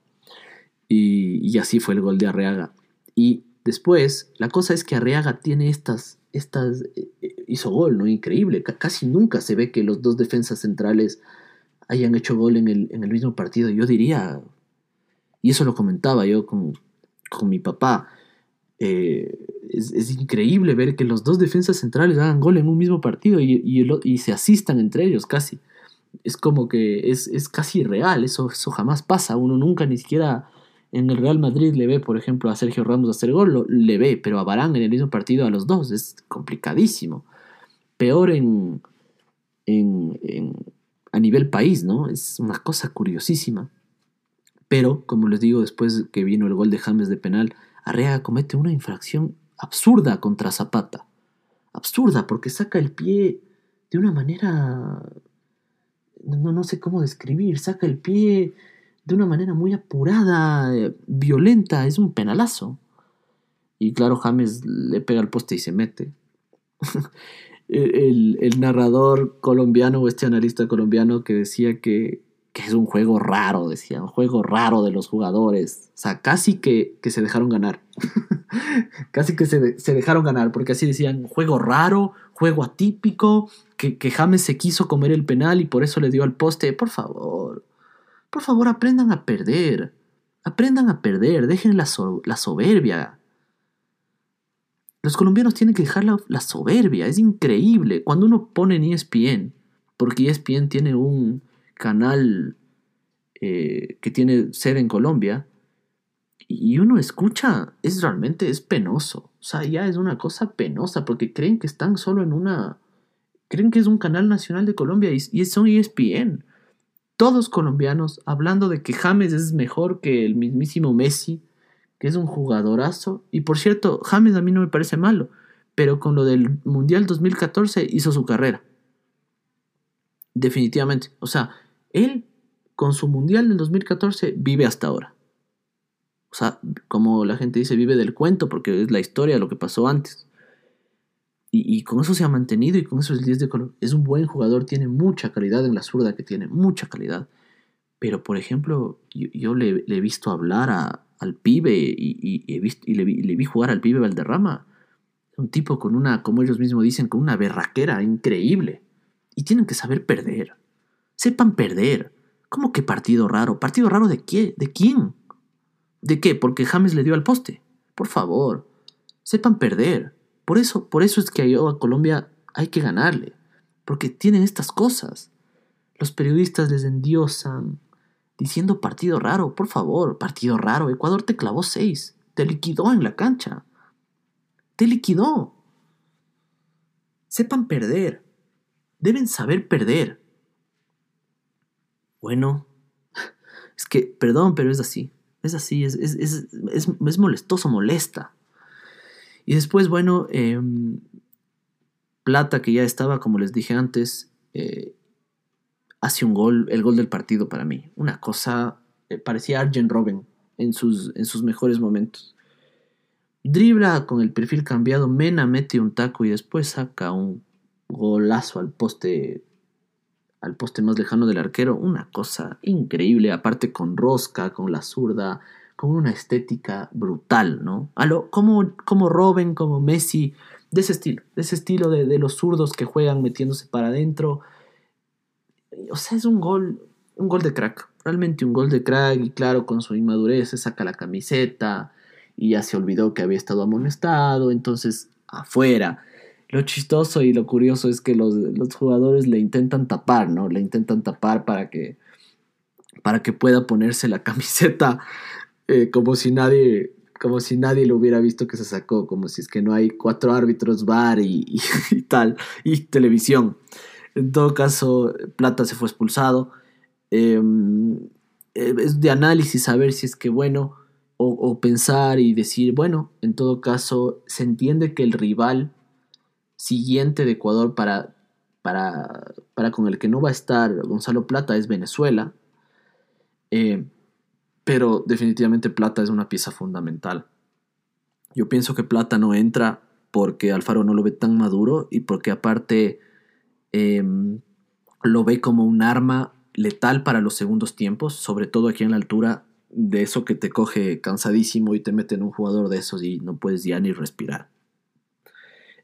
Y, así fue el gol de Arreaga. Y después, la cosa es que Arreaga tiene estas, estas, eh, hizo gol, ¿no? Increíble. casi nunca se ve que los dos defensas centrales hayan hecho gol en el, en el mismo partido. Yo diría, y eso lo comentaba yo con, mi papá, eh, es, increíble ver que los dos defensas centrales hagan gol en un mismo partido y, y, se asistan entre ellos casi. es como que es, es casi real, eso, eso jamás pasa, uno nunca ni siquiera en el Real Madrid le ve, por ejemplo, a Sergio Ramos hacer gol, lo, le ve, pero a Barán en el mismo partido a los dos, es complicadísimo. Peor en, en, a nivel país, ¿no? Es una cosa curiosísima. Pero, como les digo, después que vino el gol de James de penal, Arreaga comete una infracción absurda contra Zapata. Absurda, porque saca el pie de una manera no, no sé cómo describir, saca el pie de una manera muy apurada, eh, violenta, es un penalazo. Y claro, James le pega al poste y se mete. el, narrador colombiano o este analista colombiano que decía que, es un juego raro, decía, un juego raro de los jugadores. O sea, casi que, se dejaron ganar. casi que se, dejaron ganar, porque así decían, juego raro, juego atípico, que, James se quiso comer el penal y por eso le dio al poste. Por favor, por favor, aprendan a perder. Aprendan a perder, dejen la soberbia. Los colombianos tienen que dejar la, soberbia, es increíble. Cuando uno pone en ESPN, porque ESPN tiene un canal eh, que tiene sede en Colombia, y uno escucha, es realmente, es penoso. O sea, ya es una cosa penosa, porque creen que están solo en una... Creen que es un canal nacional de Colombia y, y son ESPN todos colombianos hablando de que James es mejor que el mismísimo Messi, que es un jugadorazo. Y por cierto, James a mí no me parece malo, pero con lo del Mundial 2014 hizo su carrera. Definitivamente. O sea, él con su Mundial del 2014 vive hasta ahora. O sea, como la gente dice, vive del cuento porque es la historia de lo que pasó antes. Y, con eso se ha mantenido y con eso es el 10 de color. Es un buen jugador, tiene mucha calidad en la zurda que tiene, mucha calidad. Pero, por ejemplo, yo, le, he visto hablar a, al pibe y, y le, le, vi jugar al pibe Valderrama. Un tipo con una, como ellos mismos dicen, con una berraquera increíble. Y tienen que saber perder. Sepan perder. ¿Cómo que partido raro? ¿Partido raro de qué? ¿De quién? ¿De qué? Porque James le dio al poste. Por favor, sepan perder. Por eso, por eso es que a Colombia hay que ganarle, porque tienen estas cosas. Los periodistas les endiosan diciendo partido raro, por favor, partido raro. Ecuador te clavó seis, te liquidó en la cancha, te liquidó. Sepan perder, deben saber perder. Bueno, es que, perdón, pero es así, es así, es, es, es, es molestoso, molesta. Y después, bueno, em, Plata, que ya estaba, como les dije antes, eh, hace un gol, el gol del partido para mí. Una cosa, eh, parecía Arjen Robben en sus, en sus mejores momentos. Dribla con el perfil cambiado, Mena mete un taco y después saca un golazo al poste al poste más lejano del arquero, una cosa increíble, aparte con rosca, con la zurda, con una estética brutal, ¿no? Como, como Robin, como Messi, de ese estilo, de ese estilo de, de los zurdos que juegan metiéndose para adentro. O sea, es un gol, un gol de crack, realmente un gol de crack y claro, con su inmadurez se saca la camiseta y ya se olvidó que había estado amonestado, entonces afuera. Lo chistoso y lo curioso es que los, los jugadores le intentan tapar, ¿no? Le intentan tapar para que, para que pueda ponerse la camiseta eh, como si nadie como si nadie lo hubiera visto que se sacó, como si es que no hay cuatro árbitros, bar y, tal, y televisión. En todo caso, Plata se fue expulsado. Em, eh, es de análisis saber si es que, bueno, o, pensar y decir, bueno, en todo caso, se entiende que el rival siguiente de Ecuador para, para, para con el que no va a estar Gonzalo Plata es Venezuela. Eh, pero definitivamente Plata es una pieza fundamental. Yo pienso que Plata no entra porque Alfaro no lo ve tan maduro y porque aparte em, lo ve como un arma letal para los segundos tiempos, sobre todo aquí en la altura de eso que te coge cansadísimo y te mete en un jugador de esos y no puedes ya ni respirar.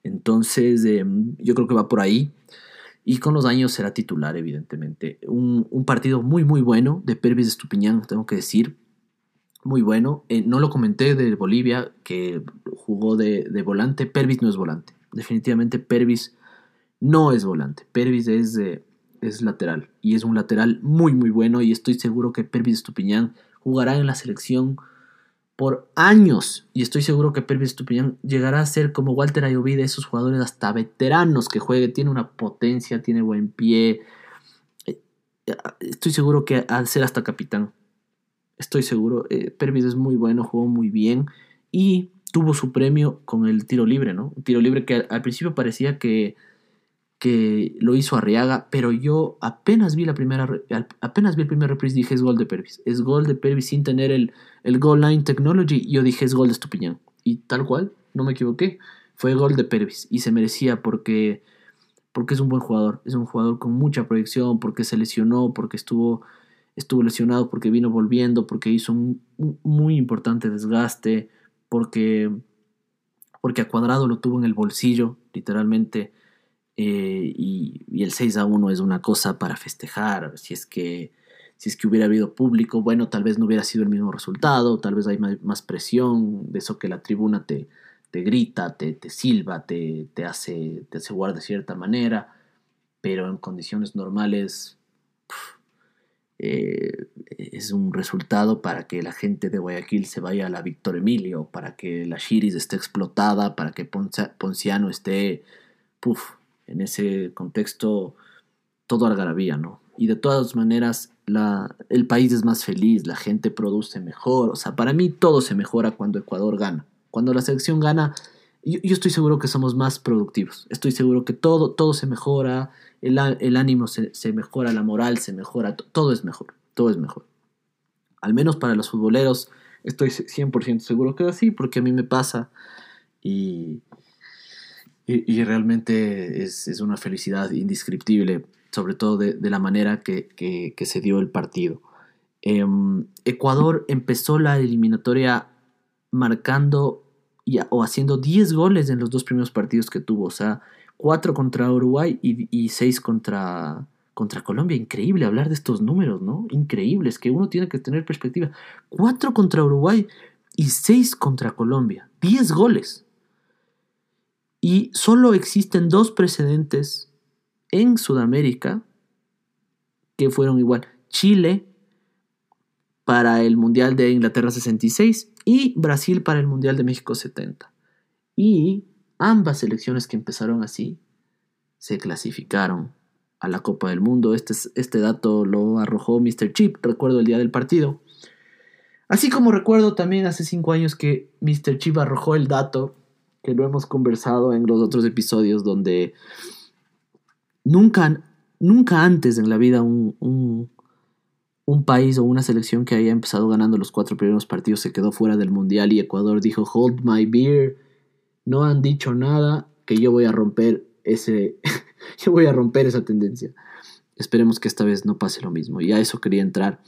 Entonces em, yo creo que va por ahí. Y con los años será titular, evidentemente. Un, partido muy, muy bueno de Pervis de Estupiñán, tengo que decir. Muy bueno. Eh, no lo comenté de Bolivia, que jugó de, volante. Pervis no es volante. Definitivamente Pervis no es volante. Pervis es, es lateral. Y es un lateral muy, muy bueno. Y estoy seguro que Pervis Estupiñán jugará en la selección por años. Y estoy seguro que Pervis Estupiñán llegará a ser como Walter Ayoví de esos jugadores hasta veteranos que juegue. Tiene una potencia, tiene buen pie. Eh, estoy seguro que al ser hasta capitán. Estoy seguro. Eh, Pervis es muy bueno, jugó muy bien. Y tuvo su premio con el tiro libre, ¿no? Un tiro libre que al principio parecía que que lo hizo Arriaga, pero yo apenas vi la primera apenas vi el primer reprise dije es gol de Pervis, es gol de Pervis sin tener el, el goal line technology, yo dije es gol de Estupiñán y tal cual, no me equivoqué, fue gol de Pervis y se merecía porque porque es un buen jugador, es un jugador con mucha proyección, porque se lesionó, porque estuvo estuvo lesionado, porque vino volviendo, porque hizo un, muy importante desgaste, porque porque a Cuadrado lo tuvo en el bolsillo, literalmente eh, y, el 6 a 1 es una cosa para festejar. Si es que si es que hubiera habido público, bueno, tal vez no hubiera sido el mismo resultado, tal vez hay más, presión, de eso que la tribuna te, te grita, te, te silba, te, te, hace, te hace de cierta manera, pero en condiciones normales eh, es un resultado para que la gente de Guayaquil se vaya a la Víctor Emilio, para que la Chiris esté explotada, para que Ponciano esté... Puff, en ese contexto todo algarabía, ¿no? Y de todas maneras, el país es más feliz, la gente produce mejor, o sea, para mí todo se mejora cuando Ecuador gana. Cuando la selección gana, yo, estoy seguro que somos más productivos, estoy seguro que todo, todo se mejora, el, el ánimo se, se, mejora, la moral se mejora, todo es mejor, todo es mejor. Al menos para los futboleros, estoy 100% seguro que es así, porque a mí me pasa y, y, realmente es, una felicidad indescriptible, sobre todo de, la manera que, se dio el partido. Em, Ecuador empezó la eliminatoria marcando o haciendo 10 goles en los dos primeros partidos que tuvo, o sea, 4 contra Uruguay y, 6 contra, contra Colombia. Increíble hablar de estos números, ¿no? Increíble, es que uno tiene que tener perspectiva. 4 contra Uruguay y 6 contra Colombia. 10 goles. Y solo existen dos precedentes en Sudamérica que fueron igual. Chile para el Mundial de Inglaterra 66 y Brasil para el Mundial de México 70. Y ambas selecciones que empezaron así se clasificaron a la Copa del Mundo. Este, este dato lo arrojó Mr. Chip, recuerdo el día del partido. Así como recuerdo también hace cinco años que Mr. Chip arrojó el dato que lo hemos conversado en los otros episodios donde nunca, nunca antes en la vida un, un, país o una selección que haya empezado ganando los cuatro primeros partidos se quedó fuera del mundial y Ecuador dijo hold my beer, no han dicho nada que yo voy a romper ese, yo voy a romper esa tendencia. Esperemos que esta vez no pase lo mismo y a eso quería entrar.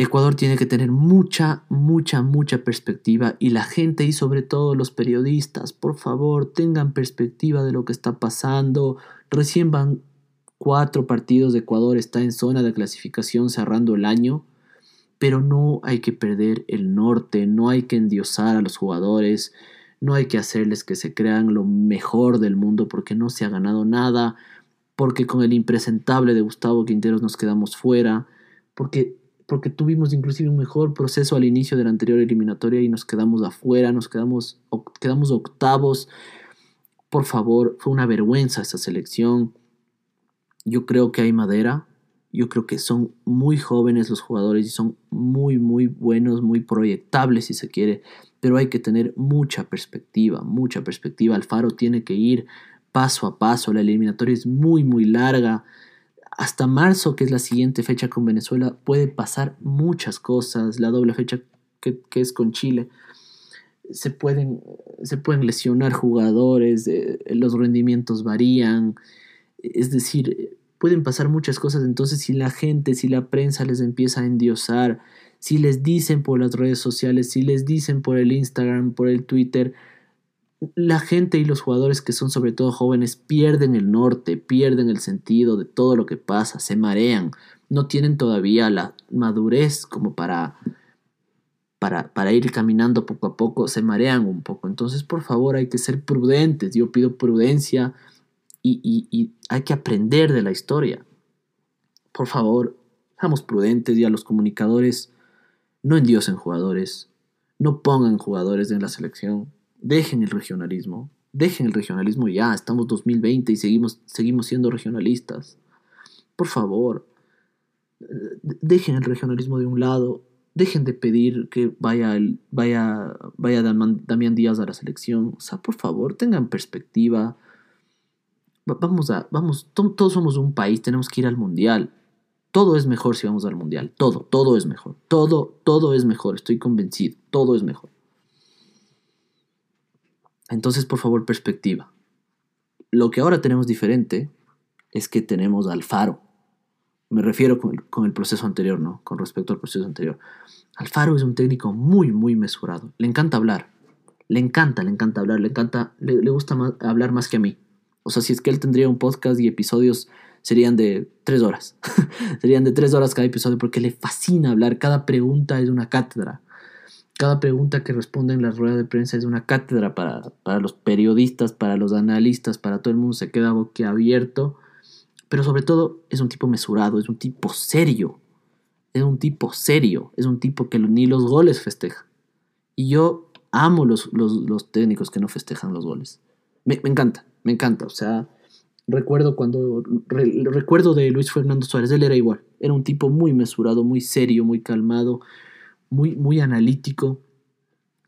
Ecuador tiene que tener mucha, mucha, mucha perspectiva y la gente y sobre todo los periodistas, por favor, tengan perspectiva de lo que está pasando. Recién van cuatro partidos de Ecuador, está en zona de clasificación cerrando el año, pero no hay que perder el norte, no hay que endiosar a los jugadores, no hay que hacerles que se crean lo mejor del mundo porque no se ha ganado nada, porque con el impresentable de Gustavo Quinteros nos quedamos fuera, porque porque tuvimos inclusive un mejor proceso al inicio de la anterior eliminatoria y nos quedamos afuera, nos quedamos, quedamos octavos. Por favor, fue una vergüenza esta selección. Yo creo que hay madera, yo creo que son muy jóvenes los jugadores y son muy, muy buenos, muy proyectables si se quiere, pero hay que tener mucha perspectiva, mucha perspectiva. Alfaro tiene que ir paso a paso, la eliminatoria es muy, muy larga hasta marzo, que es la siguiente fecha con Venezuela, puede pasar muchas cosas. La doble fecha que, es con Chile. Se pueden, se pueden lesionar jugadores, eh, los rendimientos varían. Es decir, pueden pasar muchas cosas. Entonces, si la gente, si la prensa les empieza a endiosar, si les dicen por las redes sociales, si les dicen por el Instagram, por el Twitter, la gente y los jugadores que son sobre todo jóvenes pierden el norte, pierden el sentido de todo lo que pasa, se marean, no tienen todavía la madurez como para, para, ir caminando poco a poco, se marean un poco. Entonces, por favor, hay que ser prudentes. Yo pido prudencia y, hay que aprender de la historia. Por favor, seamos prudentes y a los comunicadores no endiosen jugadores, no pongan jugadores en la selección, dejen el regionalismo, dejen el regionalismo ya, estamos 2020 y seguimos, seguimos siendo regionalistas. Por favor, dejen el regionalismo de un lado, dejen de pedir que vaya, el, vaya, vaya Damián Díaz a la selección. O sea, por favor, tengan perspectiva. Vamos a, vamos, todos somos un país, tenemos que ir al mundial. Todo es mejor si vamos al mundial. Todo, todo es mejor. Todo, todo es mejor. Estoy convencido. Todo es mejor. Entonces, por favor, perspectiva. Lo que ahora tenemos diferente es que tenemos al Faro. Me refiero con el, proceso anterior, ¿no? Con respecto al proceso anterior. Alfaro es un técnico muy, muy mesurado. Le encanta hablar. Le encanta, le encanta hablar. Le encanta, le, gusta hablar más que a mí. O sea, si es que él tendría un podcast y episodios serían de tres horas. serían de tres horas cada episodio porque le fascina hablar. Cada pregunta es una cátedra. Cada pregunta que responde en la rueda de prensa es una cátedra para, para los periodistas, para los analistas, para todo el mundo. Se queda boquiabierto pero sobre todo es un tipo mesurado, es un tipo serio. Es un tipo serio, es un tipo que ni los goles festeja. Y yo amo los, los, técnicos que no festejan los goles. Me, encanta, me encanta. O sea, recuerdo cuando recuerdo de Luis Fernando Suárez, él era igual. Era un tipo muy mesurado, muy serio, muy calmado, muy, muy analítico.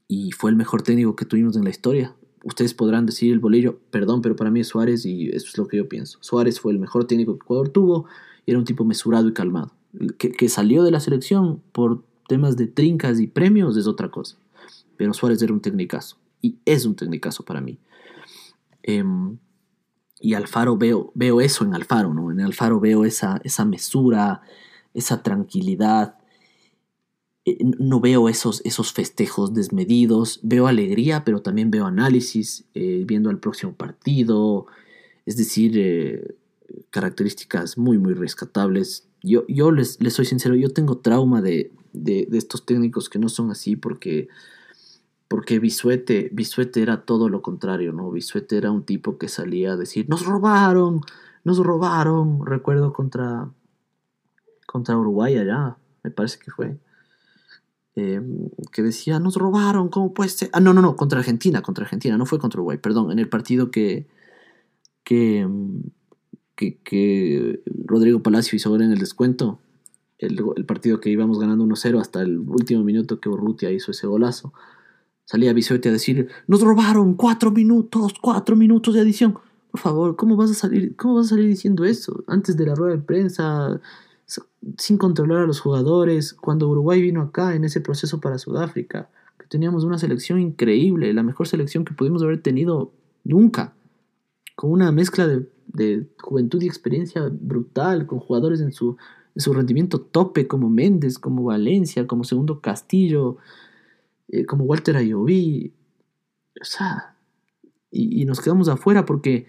Y fue el mejor técnico que tuvimos en la historia ustedes podrán decir el bolillo, perdón, pero para mí es Suárez y eso es lo que yo pienso. Suárez fue el mejor técnico que Ecuador tuvo y era un tipo mesurado y calmado. Que, salió de la selección por temas de trincas y premios es otra cosa. Pero Suárez era un técnicazo y es un técnicazo para mí. Em, y Alfaro veo, veo eso en Alfaro, ¿no? En Alfaro veo esa, esa mesura, esa tranquilidad, no veo esos, esos festejos desmedidos, veo alegría, pero también veo análisis, eh, viendo el próximo partido, es decir, eh, características muy, muy rescatables. Yo, yo les, les, soy sincero, yo tengo trauma de, de, estos técnicos que no son así porque, porque Bisuete, Bisuete era todo lo contrario, ¿no? Bisuete era un tipo que salía a decir, nos robaron, nos robaron, recuerdo contra, contra Uruguay allá, me parece que fue Em, que decía, nos robaron, ¿cómo puede ser? Ah, no, no, no, contra Argentina, contra Argentina, no fue contra Uruguay, perdón, en el partido que, que, em, que, Rodrigo Palacio hizo ahora en el descuento, el, partido que íbamos ganando 1-0 hasta el último minuto que Urrutia hizo ese golazo. Salía Bisote a decir, nos robaron cuatro minutos, cuatro minutos de adición. Por favor, ¿cómo vas a salir, cómo vas a salir diciendo eso? Antes de la rueda de prensa, sin controlar a los jugadores. Cuando Uruguay vino acá en ese proceso para Sudáfrica, que teníamos una selección increíble, la mejor selección que pudimos haber tenido nunca, con una mezcla de, juventud y experiencia brutal, con jugadores en su, su rendimiento tope, como Méndez, como Valencia, como Segundo Castillo, eh, como Walter Ayoví. O sea, y nos quedamos afuera porque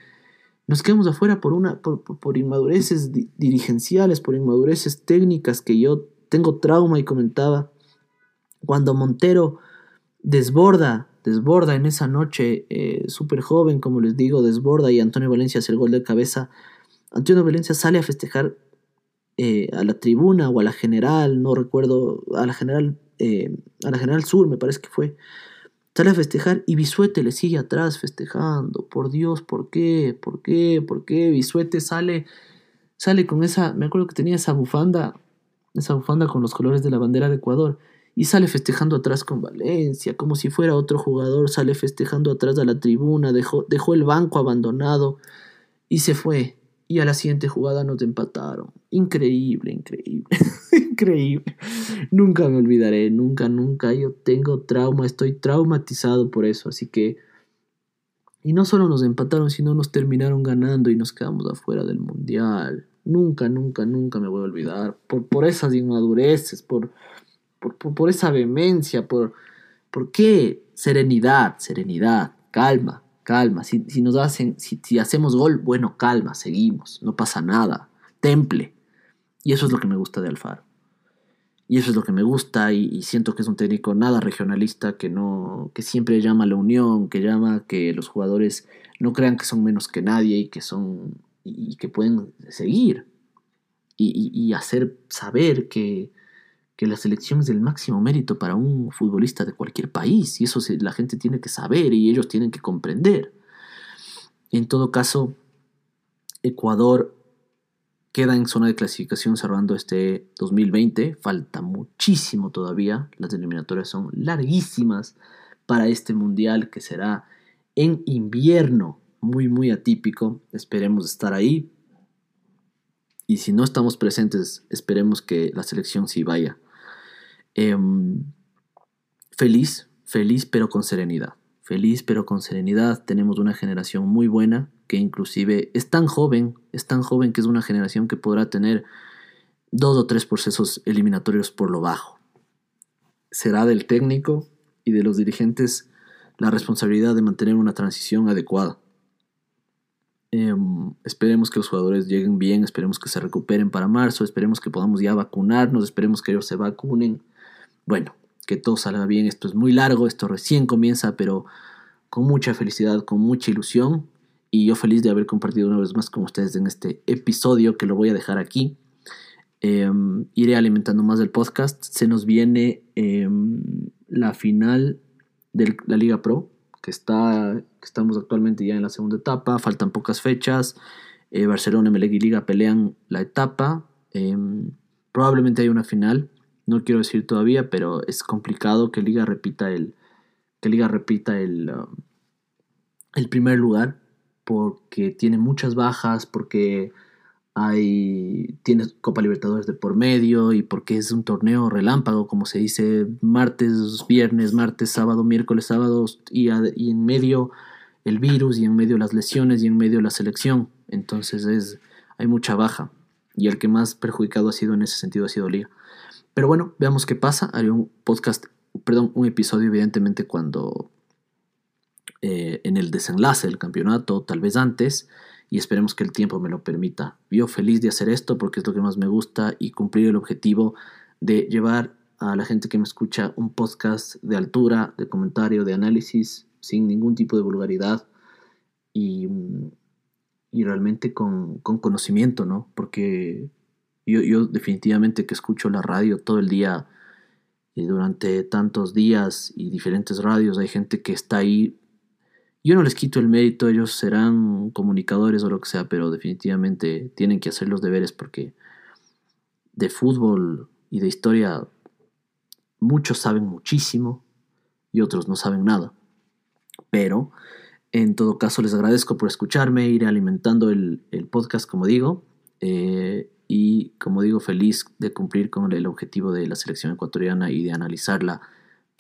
nos quedamos afuera por, una, por, inmadureces dirigenciales, por inmadureces técnicas que yo tengo trauma y comentaba. Cuando Montero desborda, desborda en esa noche, eh, súper joven, como les digo, desborda y Antonio Valencia hace el gol de cabeza. Antonio Valencia sale a festejar eh, a la tribuna o a la general, no recuerdo, a la general, eh, a la general sur me parece que fue. Sale a festejar y Bisuete le sigue atrás festejando. Por Dios, ¿por qué? ¿Por qué? ¿Por qué? Bisuete sale, sale con esa, me acuerdo que tenía esa bufanda, esa bufanda con los colores de la bandera de Ecuador. Y sale festejando atrás con Valencia, como si fuera otro jugador, sale festejando atrás de la tribuna, dejó, dejó el banco abandonado y se fue. Y a la siguiente jugada nos empataron. Increíble, increíble, increíble. Nunca me olvidaré, nunca, nunca. Yo tengo trauma, estoy traumatizado por eso. Así que... Y no solo nos empataron, sino nos terminaron ganando y nos quedamos afuera del mundial. Nunca, nunca, nunca me voy a olvidar. Por, por esas inmadureces, por, por, por, esa vehemencia, por... ¿Por qué? Serenidad, serenidad, calma, calma. Si, nos hacen, si, hacemos gol, bueno, calma, seguimos, no pasa nada. Temple. Y eso es lo que me gusta de Alfaro. Y eso es lo que me gusta y, siento que es un técnico nada regionalista, que, no, que siempre llama a la unión, que llama que los jugadores no crean que son menos que nadie y que, son, y, que pueden seguir y, hacer saber que, que la selección es el máximo mérito para un futbolista de cualquier país y eso la gente tiene que saber y ellos tienen que comprender. En todo caso, Ecuador queda en zona de clasificación cerrando este 2020. Falta muchísimo todavía. Las eliminatorias son larguísimas para este mundial que será en invierno. Muy, muy atípico. Esperemos estar ahí. Y si no estamos presentes, esperemos que la selección sí vaya. Em, feliz, feliz pero con serenidad. Feliz pero con serenidad. Tenemos una generación muy buena que inclusive es tan joven, es tan joven que es una generación que podrá tener dos o tres procesos eliminatorios por lo bajo. Será del técnico y de los dirigentes la responsabilidad de mantener una transición adecuada. Em, esperemos que los jugadores lleguen bien, esperemos que se recuperen para marzo, esperemos que podamos ya vacunarnos, esperemos que ellos se vacunen. Bueno, que todo salga bien, esto es muy largo, esto recién comienza, pero con mucha felicidad, con mucha ilusión y yo feliz de haber compartido una vez más con ustedes en este episodio que lo voy a dejar aquí. Em, iré alimentando más del podcast. Se nos viene em, la final de la Liga Pro, que, está, estamos actualmente ya en la segunda etapa. Faltan pocas fechas. Eh, Barcelona, Melec y Liga pelean la etapa. Em, probablemente hay una final. No quiero decir todavía, pero es complicado que Liga repita el, que Liga repita el, um, el primer lugar porque tiene muchas bajas, porque hay tiene Copa Libertadores de por medio y porque es un torneo relámpago, como se dice, martes, viernes, martes, sábado, miércoles, sábado y, y en medio el virus y en medio las lesiones y en medio la selección. Entonces es hay mucha baja y el que más perjudicado ha sido en ese sentido ha sido Liga. Pero bueno, veamos qué pasa. Haré un podcast, perdón, un episodio evidentemente cuando eh, en el desenlace del campeonato, tal vez antes, y esperemos que el tiempo me lo permita. Yo feliz de hacer esto porque es lo que más me gusta y cumplir el objetivo de llevar a la gente que me escucha un podcast de altura, de comentario, de análisis, sin ningún tipo de vulgaridad y, y realmente con, con, conocimiento, ¿no? Porque yo, yo, definitivamente que escucho la radio todo el día y durante tantos días y diferentes radios hay gente que está ahí yo no les quito el mérito, ellos serán comunicadores o lo que sea, pero definitivamente tienen que hacer los deberes porque de fútbol y de historia muchos saben muchísimo y otros no saben nada. Pero en todo caso les agradezco por escucharme, iré alimentando el, podcast como digo. Eh, y como digo, feliz de cumplir con el objetivo de la selección ecuatoriana y de analizarla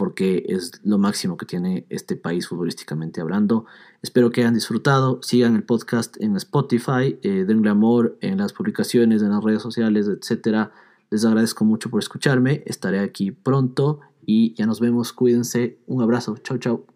porque es lo máximo que tiene este país futbolísticamente hablando. Espero que hayan disfrutado, sigan el podcast en Spotify, eh, denle amor en las publicaciones, en las redes sociales, etc. Les agradezco mucho por escucharme, estaré aquí pronto y ya nos vemos, cuídense, un abrazo, chao chao.